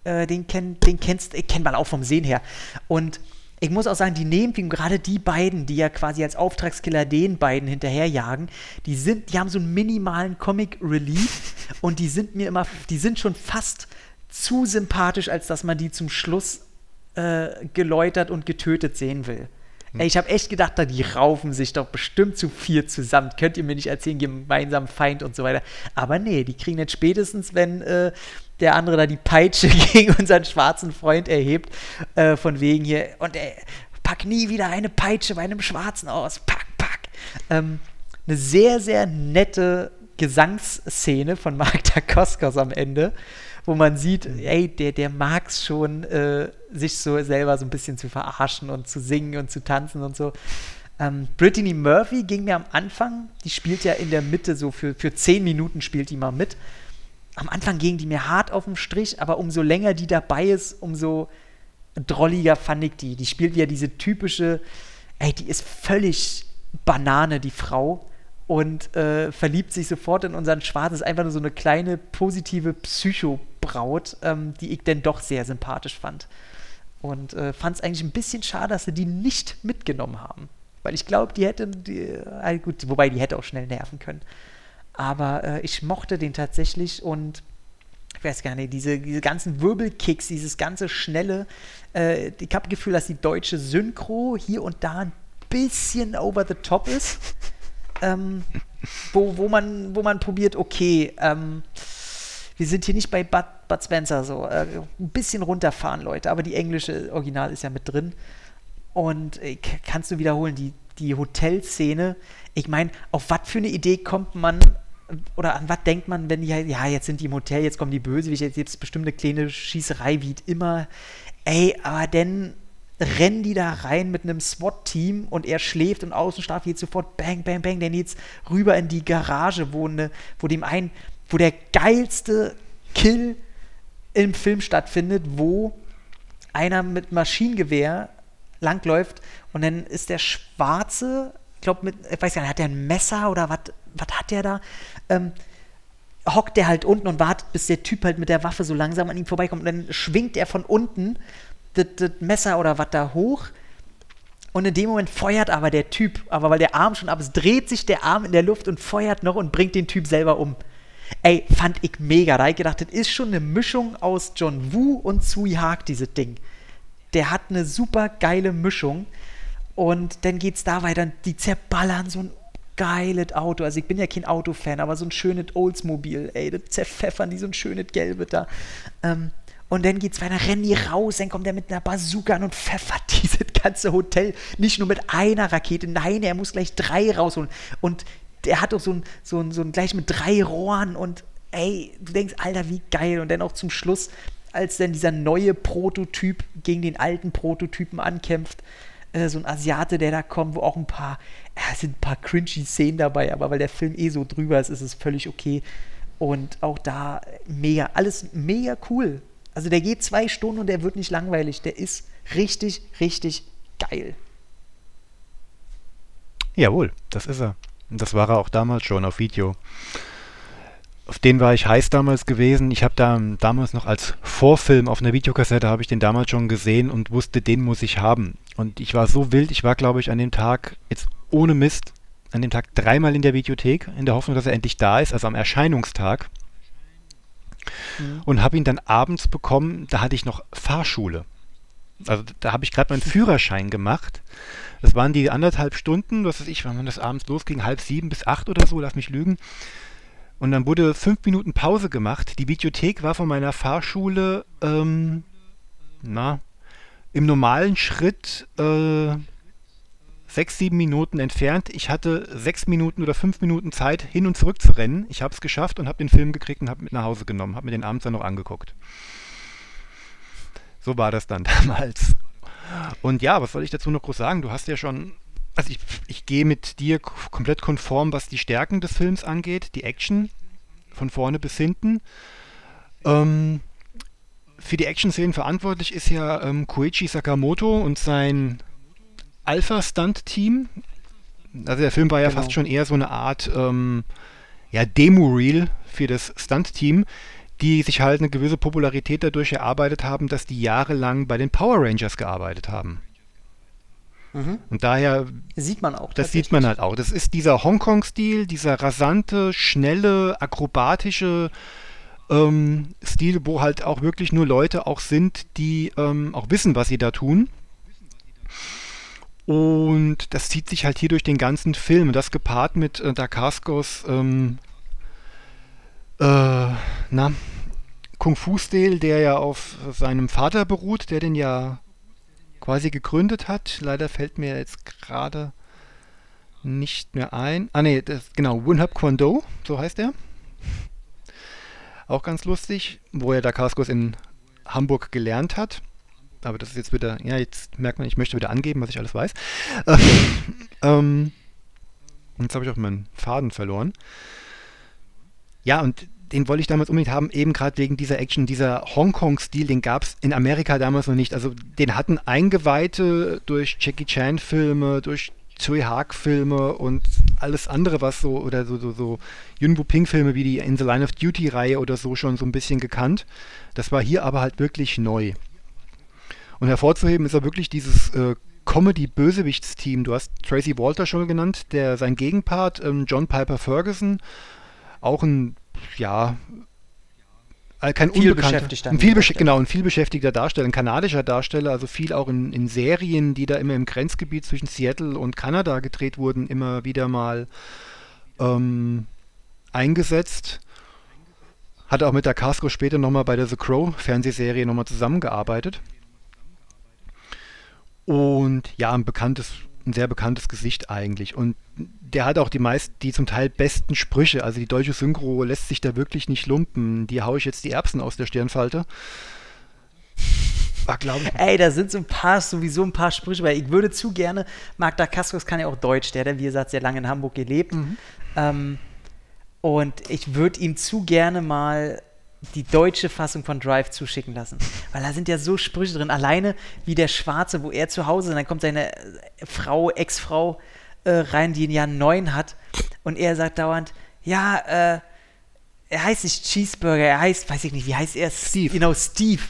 äh, den, kenn, den kennst, kennt man auch vom Sehen her. Und ich muss auch sagen, die Nebenfiguren, gerade die beiden, die ja quasi als Auftragskiller den beiden hinterherjagen, die sind, die haben so einen minimalen Comic Relief *laughs* und die sind mir immer, die sind schon fast zu sympathisch, als dass man die zum Schluss äh, geläutert und getötet sehen will. Hm. Ey, ich habe echt gedacht, die raufen sich doch bestimmt zu vier zusammen. Könnt ihr mir nicht erzählen, gemeinsam Feind und so weiter. Aber nee, die kriegen jetzt spätestens, wenn äh, der andere da die Peitsche *laughs* gegen unseren schwarzen Freund erhebt, äh, von wegen hier, und ey, pack nie wieder eine Peitsche bei einem Schwarzen aus, pack, pack. Ähm, eine sehr, sehr nette Gesangsszene von Mark Dacoscos am Ende, wo man sieht, ey, der, der mag es schon, äh, sich so selber so ein bisschen zu verarschen und zu singen und zu tanzen und so. Ähm, Brittany Murphy ging mir am Anfang, die spielt ja in der Mitte so für, für zehn Minuten spielt die mal mit am Anfang ging die mir hart auf den Strich, aber umso länger die dabei ist, umso drolliger fand ich die. Die spielt ja diese typische, ey, die ist völlig Banane, die Frau. Und äh, verliebt sich sofort in unseren Schwarz. Ist einfach nur so eine kleine, positive Psychobraut, ähm, die ich denn doch sehr sympathisch fand. Und äh, fand es eigentlich ein bisschen schade, dass sie die nicht mitgenommen haben. Weil ich glaube, die hätte, die, äh, gut, wobei die hätte auch schnell nerven können. Aber äh, ich mochte den tatsächlich und ich weiß gar nicht, diese, diese ganzen Wirbelkicks, dieses ganze schnelle, äh, ich habe das Gefühl, dass die deutsche Synchro hier und da ein bisschen over the top ist. *laughs* ähm, wo, wo, man, wo man probiert, okay, ähm, wir sind hier nicht bei Bud, Bud Spencer so, äh, ein bisschen runterfahren, Leute, aber die englische Original ist ja mit drin. Und äh, kannst du wiederholen, die, die Hotelszene, ich meine, auf was für eine Idee kommt man oder an was denkt man, wenn die ja, jetzt sind die im Hotel, jetzt kommen die Bösewichte, jetzt gibt es bestimmt eine kleine Schießerei, wie immer. Ey, aber dann rennen die da rein mit einem SWAT-Team und er schläft und Außenstaff geht sofort bang, bang, bang, dann geht's rüber in die Garage, wo, ne, wo dem einen, wo der geilste Kill im Film stattfindet, wo einer mit Maschinengewehr langläuft und dann ist der Schwarze ich glaube, mit, ich weiß gar nicht, hat der ein Messer oder was hat der da? Ähm, hockt der halt unten und wartet, bis der Typ halt mit der Waffe so langsam an ihm vorbeikommt. Und dann schwingt er von unten das, Messer oder was da hoch. Und in dem Moment feuert aber der Typ, aber weil der Arm schon ab ist, dreht sich der Arm in der Luft und feuert noch und bringt den Typ selber um. Ey, fand ich mega. Da hab ich gedacht, das ist schon eine Mischung aus John Woo und Sui Haag, dieses Ding. Der hat eine super geile Mischung. Und dann geht's da weiter. Die zerballern so ein geiles Auto. Also ich bin ja kein Autofan, aber so ein schönes Oldsmobil, ey, das zerpfeffern die so ein schönes Gelbes da. Ähm, und dann geht's weiter, rennen die raus, dann kommt er mit einer Bazooka an und pfeffert *laughs* dieses ganze Hotel. Nicht nur mit einer Rakete, nein, er muss gleich drei rausholen. Und der hat doch so ein, so ein, so ein gleich mit drei Rohren und ey, du denkst, Alter, wie geil. Und dann auch zum Schluss, als dann dieser neue Prototyp gegen den alten Prototypen ankämpft, äh, so ein Asiate, der da kommt, wo auch ein paar, ja, sind ein paar cringy Szenen dabei, aber weil der Film eh so drüber ist, ist es völlig okay. Und auch da mega, alles mega cool. Also der geht zwei Stunden und der wird nicht langweilig. Der ist richtig, richtig geil. Jawohl, das ist er. Und das war er auch damals schon auf Video auf den war ich heiß damals gewesen. Ich habe da damals noch als Vorfilm auf einer Videokassette habe ich den damals schon gesehen und wusste, den muss ich haben. Und ich war so wild, ich war glaube ich an dem Tag jetzt ohne Mist an dem Tag dreimal in der Videothek in der Hoffnung, dass er endlich da ist, also am Erscheinungstag. Mhm. Und habe ihn dann abends bekommen, da hatte ich noch Fahrschule. Also da habe ich gerade meinen Führerschein gemacht. Das waren die anderthalb Stunden, was weiß ich, wann das abends losging, halb sieben bis acht oder so, lass mich lügen. Und dann wurde fünf Minuten Pause gemacht. Die Videothek war von meiner Fahrschule, ähm, na, im normalen Schritt äh, sechs, sieben Minuten entfernt. Ich hatte sechs Minuten oder fünf Minuten Zeit, hin und zurück zu rennen. Ich habe es geschafft und habe den Film gekriegt und habe mit nach Hause genommen, habe mir den abends dann noch angeguckt. So war das dann *laughs* damals. Und ja, was soll ich dazu noch groß sagen? Du hast ja schon, also ich, ich gehe mit dir komplett konform, was die Stärken des Films angeht, die Action von vorne bis hinten. Ähm, für die Action-Szenen verantwortlich ist ja ähm, Koichi Sakamoto und sein Alpha-Stunt-Team. Also der Film war ja genau. fast schon eher so eine Art ähm, ja, Demo-Reel für das Stunt-Team die sich halt eine gewisse Popularität dadurch erarbeitet haben, dass die jahrelang bei den Power Rangers gearbeitet haben. Mhm. Und daher sieht man auch. Das sieht man halt auch. Das ist dieser Hongkong-Stil, dieser rasante, schnelle, akrobatische ähm, Stil, wo halt auch wirklich nur Leute auch sind, die ähm, auch wissen, was sie da tun. Und das zieht sich halt hier durch den ganzen Film. Das gepaart mit äh, Dakaskos ähm, äh, na, Kung-Fu-Stil, der ja auf seinem Vater beruht, der den ja quasi gegründet hat. Leider fällt mir jetzt gerade nicht mehr ein. Ah ne, genau, Wunhap Kwon Do, so heißt er. Auch ganz lustig, wo er Dakaskos in Hamburg gelernt hat. Aber das ist jetzt wieder, ja, jetzt merkt man, ich möchte wieder angeben, was ich alles weiß. *laughs* ähm, jetzt habe ich auch meinen Faden verloren. Ja, und den wollte ich damals unbedingt haben, eben gerade wegen dieser Action, dieser Hongkong-Stil, den gab es in Amerika damals noch nicht. Also den hatten Eingeweihte durch Jackie Chan-Filme, durch Tsui Hark-Filme und alles andere, was so, oder so, so, so Yun Ping-Filme wie die In the Line of Duty-Reihe oder so schon so ein bisschen gekannt. Das war hier aber halt wirklich neu. Und hervorzuheben ist auch wirklich dieses äh, Comedy-Bösewichtsteam. Du hast Tracy Walter schon genannt, der sein Gegenpart, ähm, John Piper Ferguson, auch ein, ja, äh, kein viel unbekannter, ein viel genau, ein vielbeschäftigter Darsteller, ein kanadischer Darsteller, also viel auch in, in Serien, die da immer im Grenzgebiet zwischen Seattle und Kanada gedreht wurden, immer wieder mal ähm, eingesetzt. Hat auch mit der Casco später nochmal bei der The Crow Fernsehserie nochmal zusammengearbeitet. Und ja, ein bekanntes ein sehr bekanntes Gesicht eigentlich. Und der hat auch die meisten, die zum Teil besten Sprüche. Also die deutsche Synchro lässt sich da wirklich nicht lumpen. Die haue ich jetzt die Erbsen aus der Stirnfalte. War, glaube ich. Ey, da sind so ein paar, sowieso ein paar Sprüche, weil ich würde zu gerne, Magda Kaskos kann ja auch Deutsch, der hat, wie gesagt, sehr lange in Hamburg gelebt. Mhm. Ähm, und ich würde ihm zu gerne mal die deutsche Fassung von Drive zuschicken lassen. Weil da sind ja so Sprüche drin. Alleine wie der Schwarze, wo er zu Hause ist, dann kommt seine Frau, Ex-Frau äh, rein, die ihn ja neun hat. Und er sagt dauernd, ja, äh, er heißt nicht Cheeseburger, er heißt, weiß ich nicht, wie heißt er? Steve. Genau, Steve.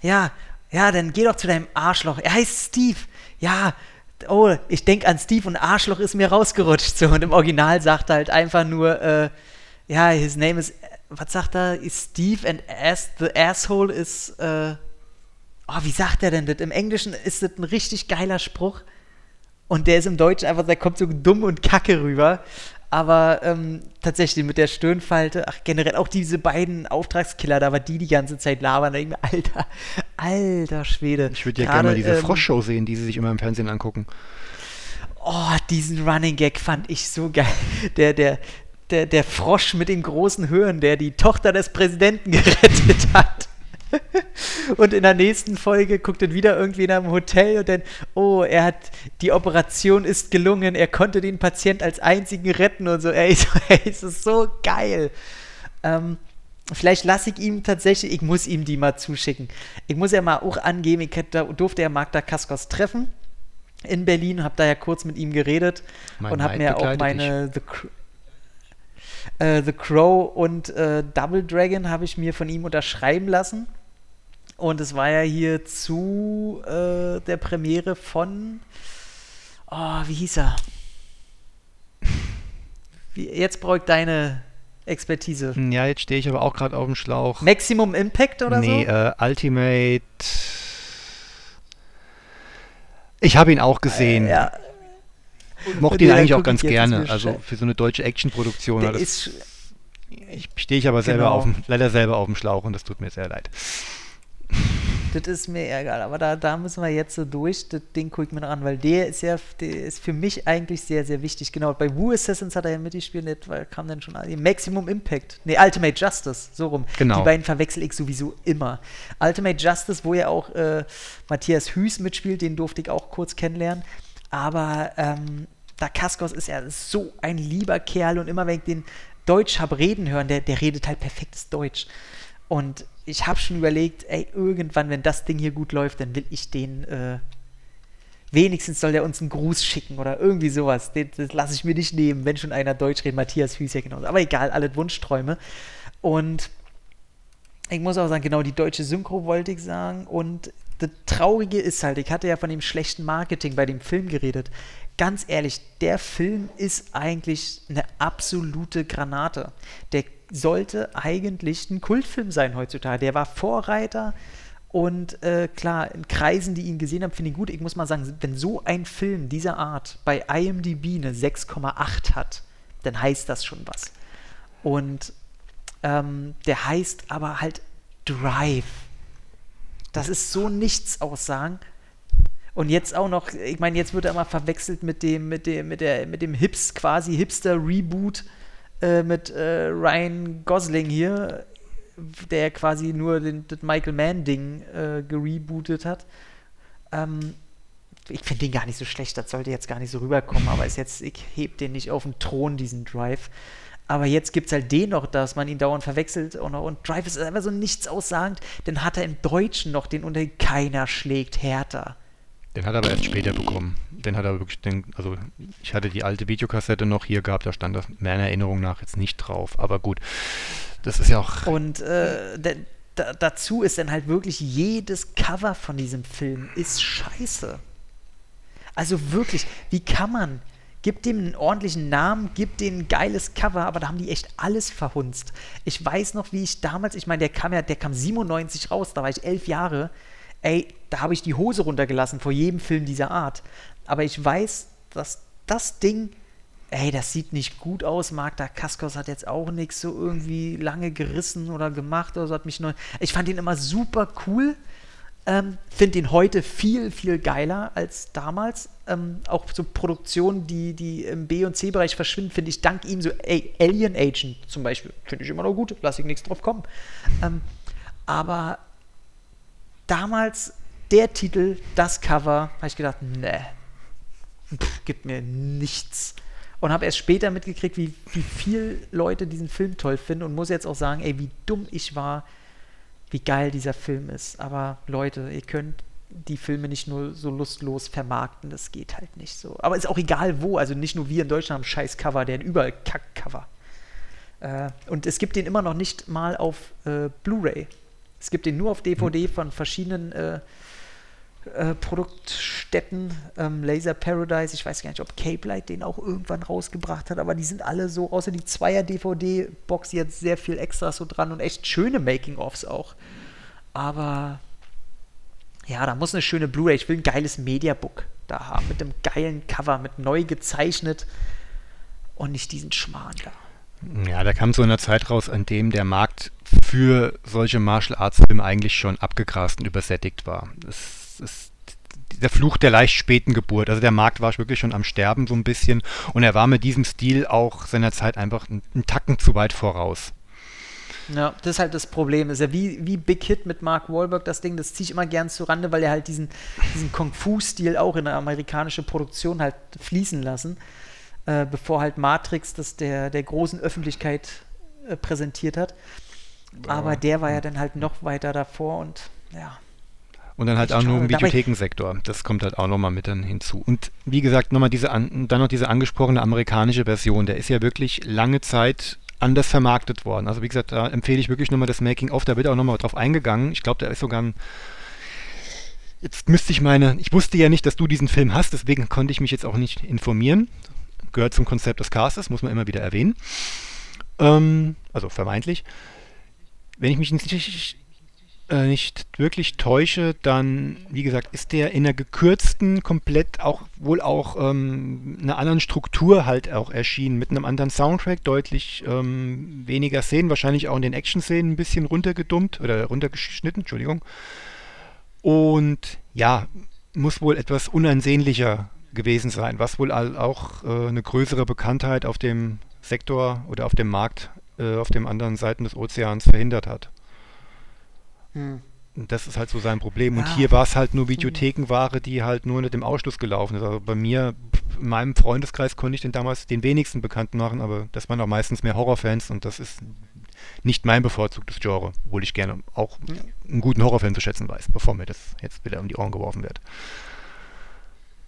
Ja, ja, dann geh doch zu deinem Arschloch. Er heißt Steve. Ja, oh, ich denke an Steve und Arschloch ist mir rausgerutscht. So, und im Original sagt er halt einfach nur, äh, ja, his name is was sagt er? Ist Steve and ass, the asshole is. Äh, oh, wie sagt er denn das? Im Englischen ist das ein richtig geiler Spruch. Und der ist im Deutschen einfach, der kommt so dumm und kacke rüber. Aber ähm, tatsächlich mit der Stirnfalte, ach generell auch diese beiden Auftragskiller, da war die die ganze Zeit labern. Da ich mir, alter, alter Schwede. Ich würde ja gerne mal diese ähm, Froschshow sehen, die sie sich immer im Fernsehen angucken. Oh, diesen Running Gag fand ich so geil. Der, der, der, der Frosch mit den großen Höhen, der die Tochter des Präsidenten *laughs* gerettet hat. und in der nächsten Folge guckt dann wieder irgendwie in einem Hotel und dann, oh, er hat, die Operation ist gelungen, er konnte den Patient als einzigen retten und so. Ey, so, ey es ist so geil. Ähm, vielleicht lasse ich ihm tatsächlich, ich muss ihm die mal zuschicken. Ich muss ja mal auch angeben, ich hätte, durfte ja Magda Kaskos treffen in Berlin, habe da ja kurz mit ihm geredet mein und habe mir auch meine äh, The Crow und äh, Double Dragon habe ich mir von ihm unterschreiben lassen. Und es war ja hier zu äh, der Premiere von. Oh, wie hieß er? Wie, jetzt brauche ich deine Expertise. Ja, jetzt stehe ich aber auch gerade auf dem Schlauch. Maximum Impact oder nee, so? Nee, äh, Ultimate. Ich habe ihn auch gesehen. Äh, ja. Mochte ihn eigentlich auch ganz gerne. Also für so eine deutsche Actionproduktion. Ich stehe ich aber selber genau. auf, leider selber auf dem Schlauch und das tut mir sehr leid. Das ist mir egal, aber da, da müssen wir jetzt so durch. Das Ding gucke ich mir noch an, weil der ist ja der ist für mich eigentlich sehr, sehr wichtig. Genau, bei Wu Assassins hat er ja mitgespielt, nicht, weil kam dann schon Maximum Impact. Ne, Ultimate Justice, so rum. Genau. Die beiden verwechsel ich sowieso immer. Ultimate Justice, wo ja auch äh, Matthias Hüß mitspielt, den durfte ich auch kurz kennenlernen. Aber ähm, da Kaskos ist ja so ein lieber Kerl und immer wenn ich den Deutsch habe reden hören, der, der redet halt perfektes Deutsch. Und ich habe schon überlegt, ey, irgendwann, wenn das Ding hier gut läuft, dann will ich den, äh, wenigstens soll der uns einen Gruß schicken oder irgendwie sowas. Den, das lasse ich mir nicht nehmen, wenn schon einer Deutsch redet. Matthias Hüß genauso. Aber egal, alle Wunschträume. Und ich muss auch sagen, genau die deutsche Synchro wollte ich sagen. Und das Traurige ist halt, ich hatte ja von dem schlechten Marketing bei dem Film geredet. Ganz ehrlich, der Film ist eigentlich eine absolute Granate. Der sollte eigentlich ein Kultfilm sein heutzutage. Der war Vorreiter und äh, klar, in Kreisen, die ihn gesehen haben, finde ich gut. Ich muss mal sagen, wenn so ein Film dieser Art bei IMDb eine 6,8 hat, dann heißt das schon was. Und ähm, der heißt aber halt Drive. Das ist so nichts aussagen. Und jetzt auch noch, ich meine, jetzt wird er immer verwechselt mit dem, mit dem, mit der, mit dem Hips, quasi Hipster-Reboot äh, mit äh, Ryan Gosling hier, der quasi nur den, das Michael Mann-Ding äh, gerebootet hat. Ähm, ich finde den gar nicht so schlecht, das sollte jetzt gar nicht so rüberkommen, aber ist jetzt, ich heb den nicht auf den Thron, diesen Drive. Aber jetzt gibt es halt den noch, dass man ihn dauernd verwechselt und, und Drive ist einfach so nichts aussagend. Dann hat er im Deutschen noch den unter Keiner schlägt härter. Den hat er aber erst später bekommen. Den hat er wirklich, den, also ich hatte die alte Videokassette noch hier gehabt, da stand das meiner Erinnerung nach jetzt nicht drauf. Aber gut, das ist ja auch. Und äh, da, dazu ist dann halt wirklich jedes Cover von diesem Film ist scheiße. Also wirklich, wie kann man? Gib dem einen ordentlichen Namen, gib dem ein geiles Cover, aber da haben die echt alles verhunzt. Ich weiß noch, wie ich damals, ich meine, der kam ja, der kam 97 raus, da war ich elf Jahre ey, da habe ich die Hose runtergelassen vor jedem Film dieser Art. Aber ich weiß, dass das Ding, ey, das sieht nicht gut aus. Magda Kaskos hat jetzt auch nichts so irgendwie lange gerissen oder gemacht oder so, hat mich neu. Ich fand ihn immer super cool. Ähm, Finde ihn heute viel, viel geiler als damals. Ähm, auch so Produktionen, die, die im B- und C-Bereich verschwinden, finde ich dank ihm so, ey, Alien Agent zum Beispiel, finde ich immer noch gut, lasse ich nichts drauf kommen. Ähm, aber damals der Titel, das Cover, habe ich gedacht, ne, gibt mir nichts. Und habe erst später mitgekriegt, wie, wie viel Leute diesen Film toll finden und muss jetzt auch sagen, ey, wie dumm ich war, wie geil dieser Film ist. Aber Leute, ihr könnt die Filme nicht nur so lustlos vermarkten, das geht halt nicht so. Aber ist auch egal wo, also nicht nur wir in Deutschland haben scheiß Cover, der hat überall Kack-Cover. Äh, und es gibt den immer noch nicht mal auf äh, Blu-ray. Es gibt den nur auf DVD von verschiedenen äh, Produktstätten. Ähm, Laser Paradise, ich weiß gar nicht, ob Cape Light den auch irgendwann rausgebracht hat, aber die sind alle so, außer die Zweier-DVD-Box, jetzt sehr viel Extras so dran und echt schöne Making-ofs auch. Aber ja, da muss eine schöne Blu-ray. Ich will ein geiles Mediabook da haben, mit einem geilen Cover, mit neu gezeichnet und nicht diesen Schmarrn da. Ja, da kam so in einer Zeit raus, an dem der Markt für solche Martial Arts Filme eigentlich schon abgegrast und übersättigt war. Ist der Fluch der leicht späten Geburt. Also der Markt war wirklich schon am Sterben so ein bisschen und er war mit diesem Stil auch seiner Zeit einfach einen Tacken zu weit voraus. Ja, das ist halt das Problem. Ist ja wie, wie Big Hit mit Mark Wahlberg, das Ding, das ziehe ich immer gern zu Rande, weil er halt diesen, diesen Kung-Fu-Stil auch in eine amerikanische Produktion halt fließen lassen äh, bevor halt Matrix das der, der großen Öffentlichkeit äh, präsentiert hat. Aber der war ja dann halt noch weiter davor und ja. Und dann halt auch nur im Videothekensektor. Das kommt halt auch nochmal mit dann hinzu. Und wie gesagt, nochmal diese an, dann noch diese angesprochene amerikanische Version. Der ist ja wirklich lange Zeit anders vermarktet worden. Also wie gesagt, da empfehle ich wirklich nochmal das Making-of. Da wird auch nochmal drauf eingegangen. Ich glaube, da ist sogar ein Jetzt müsste ich meine, ich wusste ja nicht, dass du diesen Film hast, deswegen konnte ich mich jetzt auch nicht informieren gehört zum Konzept des Castes, muss man immer wieder erwähnen. Ähm, also vermeintlich. Wenn ich mich nicht äh, nicht wirklich täusche, dann, wie gesagt, ist der in einer gekürzten, komplett auch wohl auch ähm, einer anderen Struktur halt auch erschienen, mit einem anderen Soundtrack, deutlich ähm, weniger Szenen, wahrscheinlich auch in den Action-Szenen ein bisschen runtergedummt oder runtergeschnitten, Entschuldigung. Und ja, muss wohl etwas unansehnlicher gewesen sein, was wohl auch äh, eine größere Bekanntheit auf dem Sektor oder auf dem Markt äh, auf den anderen Seiten des Ozeans verhindert hat. Hm. Das ist halt so sein Problem. Und ja. hier war es halt nur Videothekenware, die halt nur mit dem Ausschluss gelaufen ist. Also bei mir, in meinem Freundeskreis konnte ich den damals den wenigsten bekannt machen, aber das waren auch meistens mehr Horrorfans und das ist nicht mein bevorzugtes Genre, obwohl ich gerne auch einen guten Horrorfilm zu schätzen weiß, bevor mir das jetzt wieder um die Ohren geworfen wird.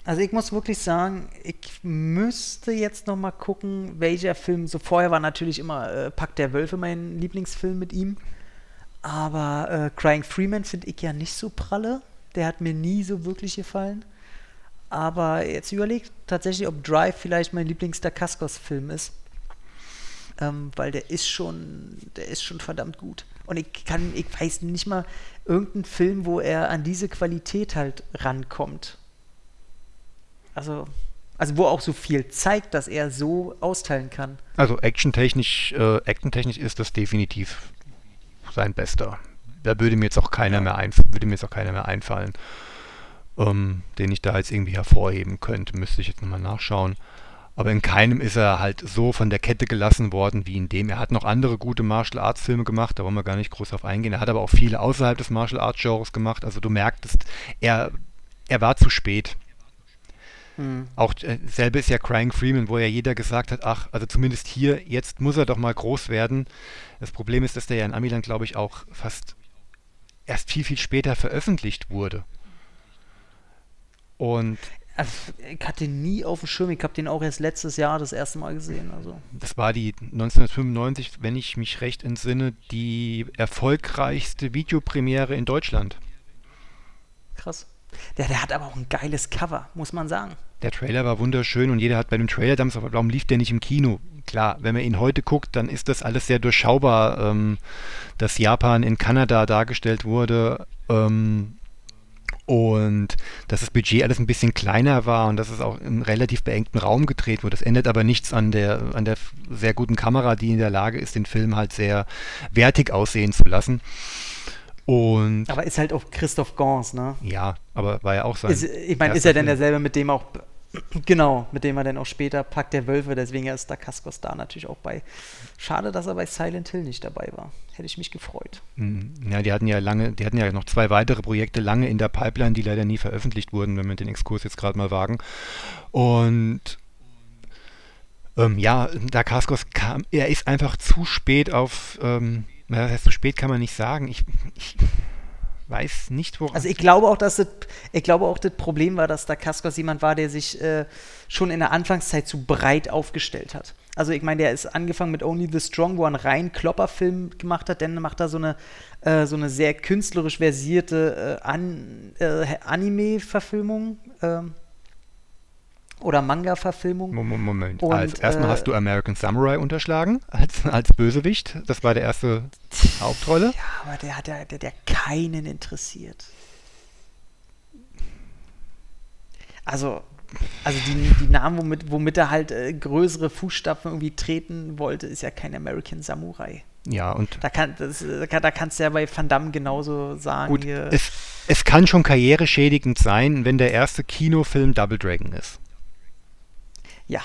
Also ich muss wirklich sagen, ich müsste jetzt noch mal gucken, welcher Film. So vorher war natürlich immer äh, Pack der Wölfe mein Lieblingsfilm mit ihm. Aber äh, Crying Freeman finde ich ja nicht so pralle. Der hat mir nie so wirklich gefallen. Aber jetzt überlegt tatsächlich, ob Drive vielleicht mein Lieblings-Dacascos-Film ist. Ähm, weil der ist schon, der ist schon verdammt gut. Und ich kann, ich weiß nicht mal irgendeinen Film, wo er an diese Qualität halt rankommt. Also, also wo auch so viel zeigt, dass er so austeilen kann. Also actiontechnisch, äh, actiontechnisch ist das definitiv sein bester. Da würde mir jetzt auch keiner mehr ein, würde mir jetzt auch keiner mehr einfallen, ähm, den ich da jetzt irgendwie hervorheben könnte. Müsste ich jetzt nochmal nachschauen. Aber in keinem ist er halt so von der Kette gelassen worden wie in dem. Er hat noch andere gute Martial Arts Filme gemacht, da wollen wir gar nicht groß drauf eingehen. Er hat aber auch viele außerhalb des Martial Arts Genres gemacht. Also du merktest, er, er war zu spät. Mhm. Auch äh, selbe ist ja Crying Freeman, wo ja jeder gesagt hat, ach, also zumindest hier, jetzt muss er doch mal groß werden. Das Problem ist, dass der ja in Amiland, glaube ich, auch fast erst viel, viel später veröffentlicht wurde. Und also, ich hatte nie auf dem Schirm, ich habe den auch erst letztes Jahr das erste Mal gesehen. Also. Das war die 1995, wenn ich mich recht entsinne, die erfolgreichste Videopremiere in Deutschland. Krass. Der, der hat aber auch ein geiles Cover, muss man sagen. Der Trailer war wunderschön und jeder hat bei dem Trailer damals, warum lief der nicht im Kino? Klar, wenn man ihn heute guckt, dann ist das alles sehr durchschaubar, ähm, dass Japan in Kanada dargestellt wurde ähm, und dass das Budget alles ein bisschen kleiner war und dass es auch im relativ beengten Raum gedreht wurde. Das ändert aber nichts an der, an der sehr guten Kamera, die in der Lage ist, den Film halt sehr wertig aussehen zu lassen. Und aber ist halt auch Christoph Gans, ne? Ja, aber war ja auch sein. Ist, ich meine, ist er denn derselbe, mit dem auch, *clears throat* genau, mit dem er dann auch später Packt der Wölfe, deswegen ist da Kaskos da natürlich auch bei. Schade, dass er bei Silent Hill nicht dabei war. Hätte ich mich gefreut. Mhm. Ja, die hatten ja lange, die hatten ja noch zwei weitere Projekte lange in der Pipeline, die leider nie veröffentlicht wurden, wenn wir den Exkurs jetzt gerade mal wagen. Und ähm, ja, da Kaskos kam, er ist einfach zu spät auf ähm, das heißt, so spät kann man nicht sagen. Ich, ich weiß nicht, woran. Also ich glaube auch, dass das, ich glaube auch, das Problem war, dass da Kaskos jemand war, der sich äh, schon in der Anfangszeit zu breit aufgestellt hat. Also ich meine, der ist angefangen mit Only the Strong, wo er einen reinen Klopperfilm gemacht hat, dann macht er so eine, äh, so eine sehr künstlerisch versierte äh, An, äh, Anime-Verfilmung. Ähm, oder Manga-Verfilmung. Moment, Und, als erstmal äh, hast du American Samurai unterschlagen *laughs* als, als Bösewicht. Das war der erste Hauptrolle. Ja, aber der hat ja der, der keinen interessiert. Also, also die, die Namen, womit, womit er halt äh, größere Fußstapfen irgendwie treten wollte, ist ja kein American Samurai. Ja, und. Da, kann, das, da kannst du ja bei Van Damme genauso sagen. Gut, es, es kann schon karriereschädigend sein, wenn der erste Kinofilm Double Dragon ist. Ja.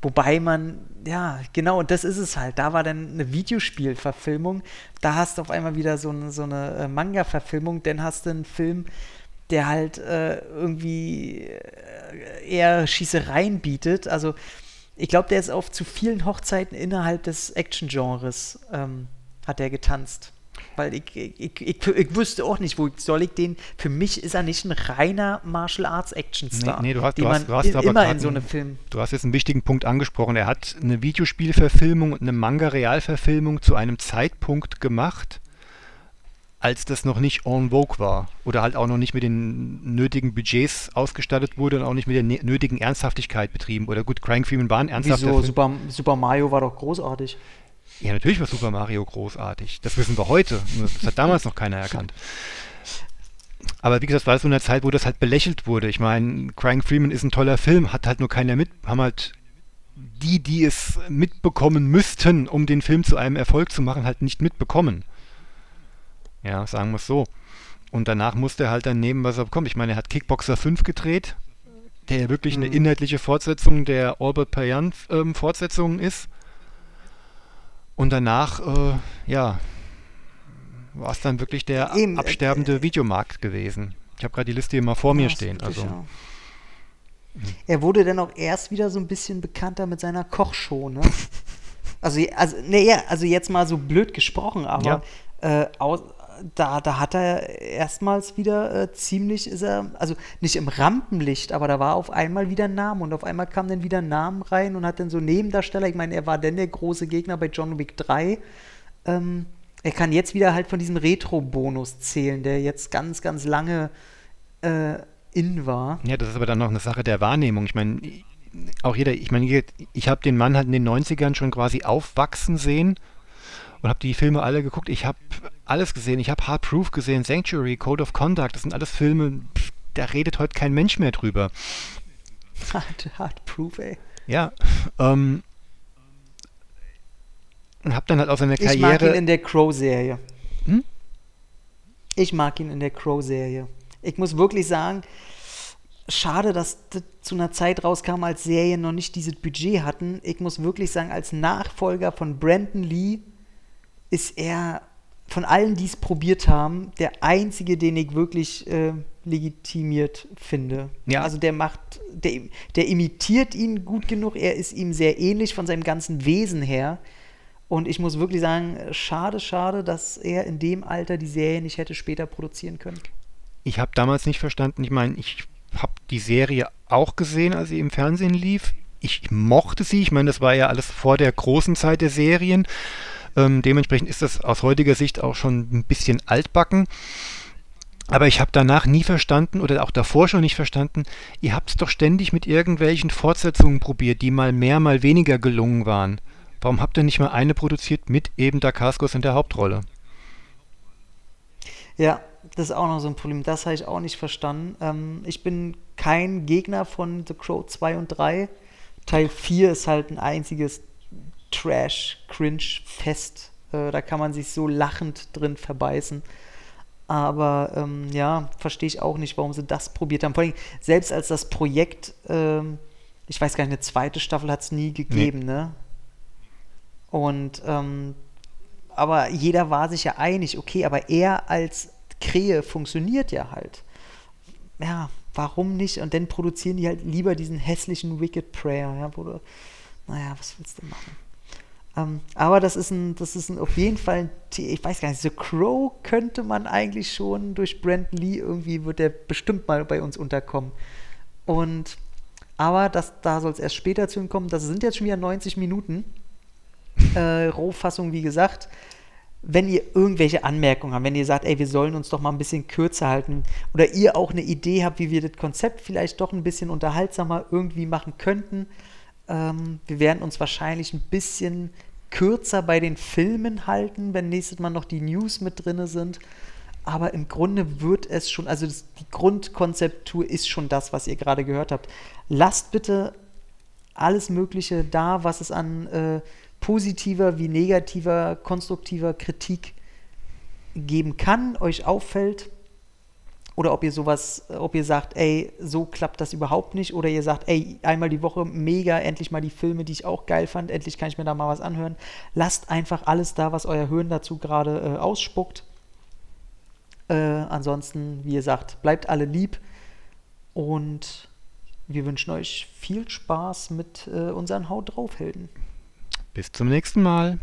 Wobei man, ja, genau, und das ist es halt. Da war dann eine Videospielverfilmung. Da hast du auf einmal wieder so eine, so eine äh, Manga-Verfilmung. Dann hast du einen Film, der halt äh, irgendwie äh, eher Schießereien bietet. Also, ich glaube, der ist auf zu vielen Hochzeiten innerhalb des Action-Genres ähm, hat er getanzt. Weil ich, ich, ich, ich, wüsste auch nicht, wo soll ich den. Für mich ist er nicht ein reiner Martial Arts Action Star. Nee, nee du hast, du hast, du hast immer in so einem Film. Du hast jetzt einen wichtigen Punkt angesprochen. Er hat eine Videospielverfilmung und eine Manga-Realverfilmung zu einem Zeitpunkt gemacht, als das noch nicht en vogue war. Oder halt auch noch nicht mit den nötigen Budgets ausgestattet wurde und auch nicht mit der nötigen Ernsthaftigkeit betrieben. Oder gut, Crying Freeman war ein ernsthafter Wieso? Super, Super Mario war doch großartig. Ja, natürlich war Super Mario großartig. Das wissen wir heute. Das hat damals noch keiner erkannt. Aber wie gesagt, war es so eine Zeit, wo das halt belächelt wurde. Ich meine, Crying Freeman ist ein toller Film, hat halt nur keiner mit, haben halt die, die es mitbekommen müssten, um den Film zu einem Erfolg zu machen, halt nicht mitbekommen. Ja, sagen wir es so. Und danach musste er halt dann nehmen, was er bekommt. Ich meine, er hat Kickboxer 5 gedreht, der ja wirklich eine mhm. inhaltliche Fortsetzung der Albert Payan ähm, ist. Und danach, äh, ja, war es dann wirklich der Eben, äh, absterbende äh, Videomarkt gewesen. Ich habe gerade die Liste hier mal vor mir stehen. Also. Ja. Er wurde dann auch erst wieder so ein bisschen bekannter mit seiner Kochshow, ne? *laughs* also, also, nee, also jetzt mal so blöd gesprochen, aber ja. äh, aus, da, da hat er erstmals wieder äh, ziemlich, ist er, also nicht im Rampenlicht, aber da war auf einmal wieder ein Name und auf einmal kam dann wieder ein Name rein und hat dann so Nebendarsteller, ich meine, er war dann der große Gegner bei John Wick 3. Ähm, er kann jetzt wieder halt von diesem Retro-Bonus zählen, der jetzt ganz, ganz lange äh, in war. Ja, das ist aber dann noch eine Sache der Wahrnehmung. Ich meine, auch jeder, ich meine, ich habe den Mann halt in den 90ern schon quasi aufwachsen sehen und habe die Filme alle geguckt. Ich habe alles gesehen. Ich habe Hard Proof gesehen, Sanctuary, Code of Conduct. Das sind alles Filme, da redet heute kein Mensch mehr drüber. Hard, Hard Proof, ey. Ja, ähm, und habe dann halt auch seine Karriere. Ich mag ihn in der Crow-Serie. Hm? Ich mag ihn in der Crow-Serie. Ich muss wirklich sagen, schade, dass das zu einer Zeit rauskam, als Serien noch nicht dieses Budget hatten. Ich muss wirklich sagen, als Nachfolger von Brandon Lee ist er von allen, die es probiert haben, der einzige, den ich wirklich äh, legitimiert finde. Ja. Also der macht, der, der imitiert ihn gut genug, er ist ihm sehr ähnlich von seinem ganzen Wesen her. Und ich muss wirklich sagen, schade, schade, dass er in dem Alter die Serie nicht hätte später produzieren können. Ich habe damals nicht verstanden, ich meine, ich habe die Serie auch gesehen, als sie im Fernsehen lief. Ich mochte sie, ich meine, das war ja alles vor der großen Zeit der Serien. Ähm, dementsprechend ist das aus heutiger Sicht auch schon ein bisschen altbacken. Aber ich habe danach nie verstanden oder auch davor schon nicht verstanden, ihr habt es doch ständig mit irgendwelchen Fortsetzungen probiert, die mal mehr, mal weniger gelungen waren. Warum habt ihr nicht mal eine produziert mit eben Dacascos in der Hauptrolle? Ja, das ist auch noch so ein Problem. Das habe ich auch nicht verstanden. Ähm, ich bin kein Gegner von The Crow 2 und 3. Teil 4 ist halt ein einziges Trash-Cringe-Fest. Äh, da kann man sich so lachend drin verbeißen. Aber ähm, ja, verstehe ich auch nicht, warum sie das probiert haben. Vor allem, selbst als das Projekt, ähm, ich weiß gar nicht, eine zweite Staffel hat es nie gegeben, nee. ne? Und ähm, aber jeder war sich ja einig, okay, aber er als Krähe funktioniert ja halt. Ja, warum nicht? Und dann produzieren die halt lieber diesen hässlichen Wicked Prayer, ja, wo du, naja, was willst du machen? Ähm, aber das ist ein, das ist ein, auf jeden Fall ein, ich weiß gar nicht, The Crow könnte man eigentlich schon durch Brandon Lee irgendwie, wird der bestimmt mal bei uns unterkommen. Und, aber das, da soll es erst später zu kommen, das sind jetzt schon wieder 90 Minuten. Äh, Rohfassung, wie gesagt wenn ihr irgendwelche Anmerkungen habt, wenn ihr sagt, ey, wir sollen uns doch mal ein bisschen kürzer halten oder ihr auch eine Idee habt, wie wir das Konzept vielleicht doch ein bisschen unterhaltsamer irgendwie machen könnten, ähm, wir werden uns wahrscheinlich ein bisschen kürzer bei den Filmen halten, wenn nächstes Mal noch die News mit drin sind. Aber im Grunde wird es schon, also das, die Grundkonzeptur ist schon das, was ihr gerade gehört habt. Lasst bitte alles Mögliche da, was es an äh, positiver wie negativer, konstruktiver Kritik geben kann, euch auffällt. Oder ob ihr sowas, ob ihr sagt, ey, so klappt das überhaupt nicht. Oder ihr sagt, ey, einmal die Woche mega, endlich mal die Filme, die ich auch geil fand, endlich kann ich mir da mal was anhören. Lasst einfach alles da, was euer Hören dazu gerade äh, ausspuckt. Äh, ansonsten, wie ihr sagt, bleibt alle lieb und wir wünschen euch viel Spaß mit äh, unseren Haut drauf Helden. Bis zum nächsten Mal.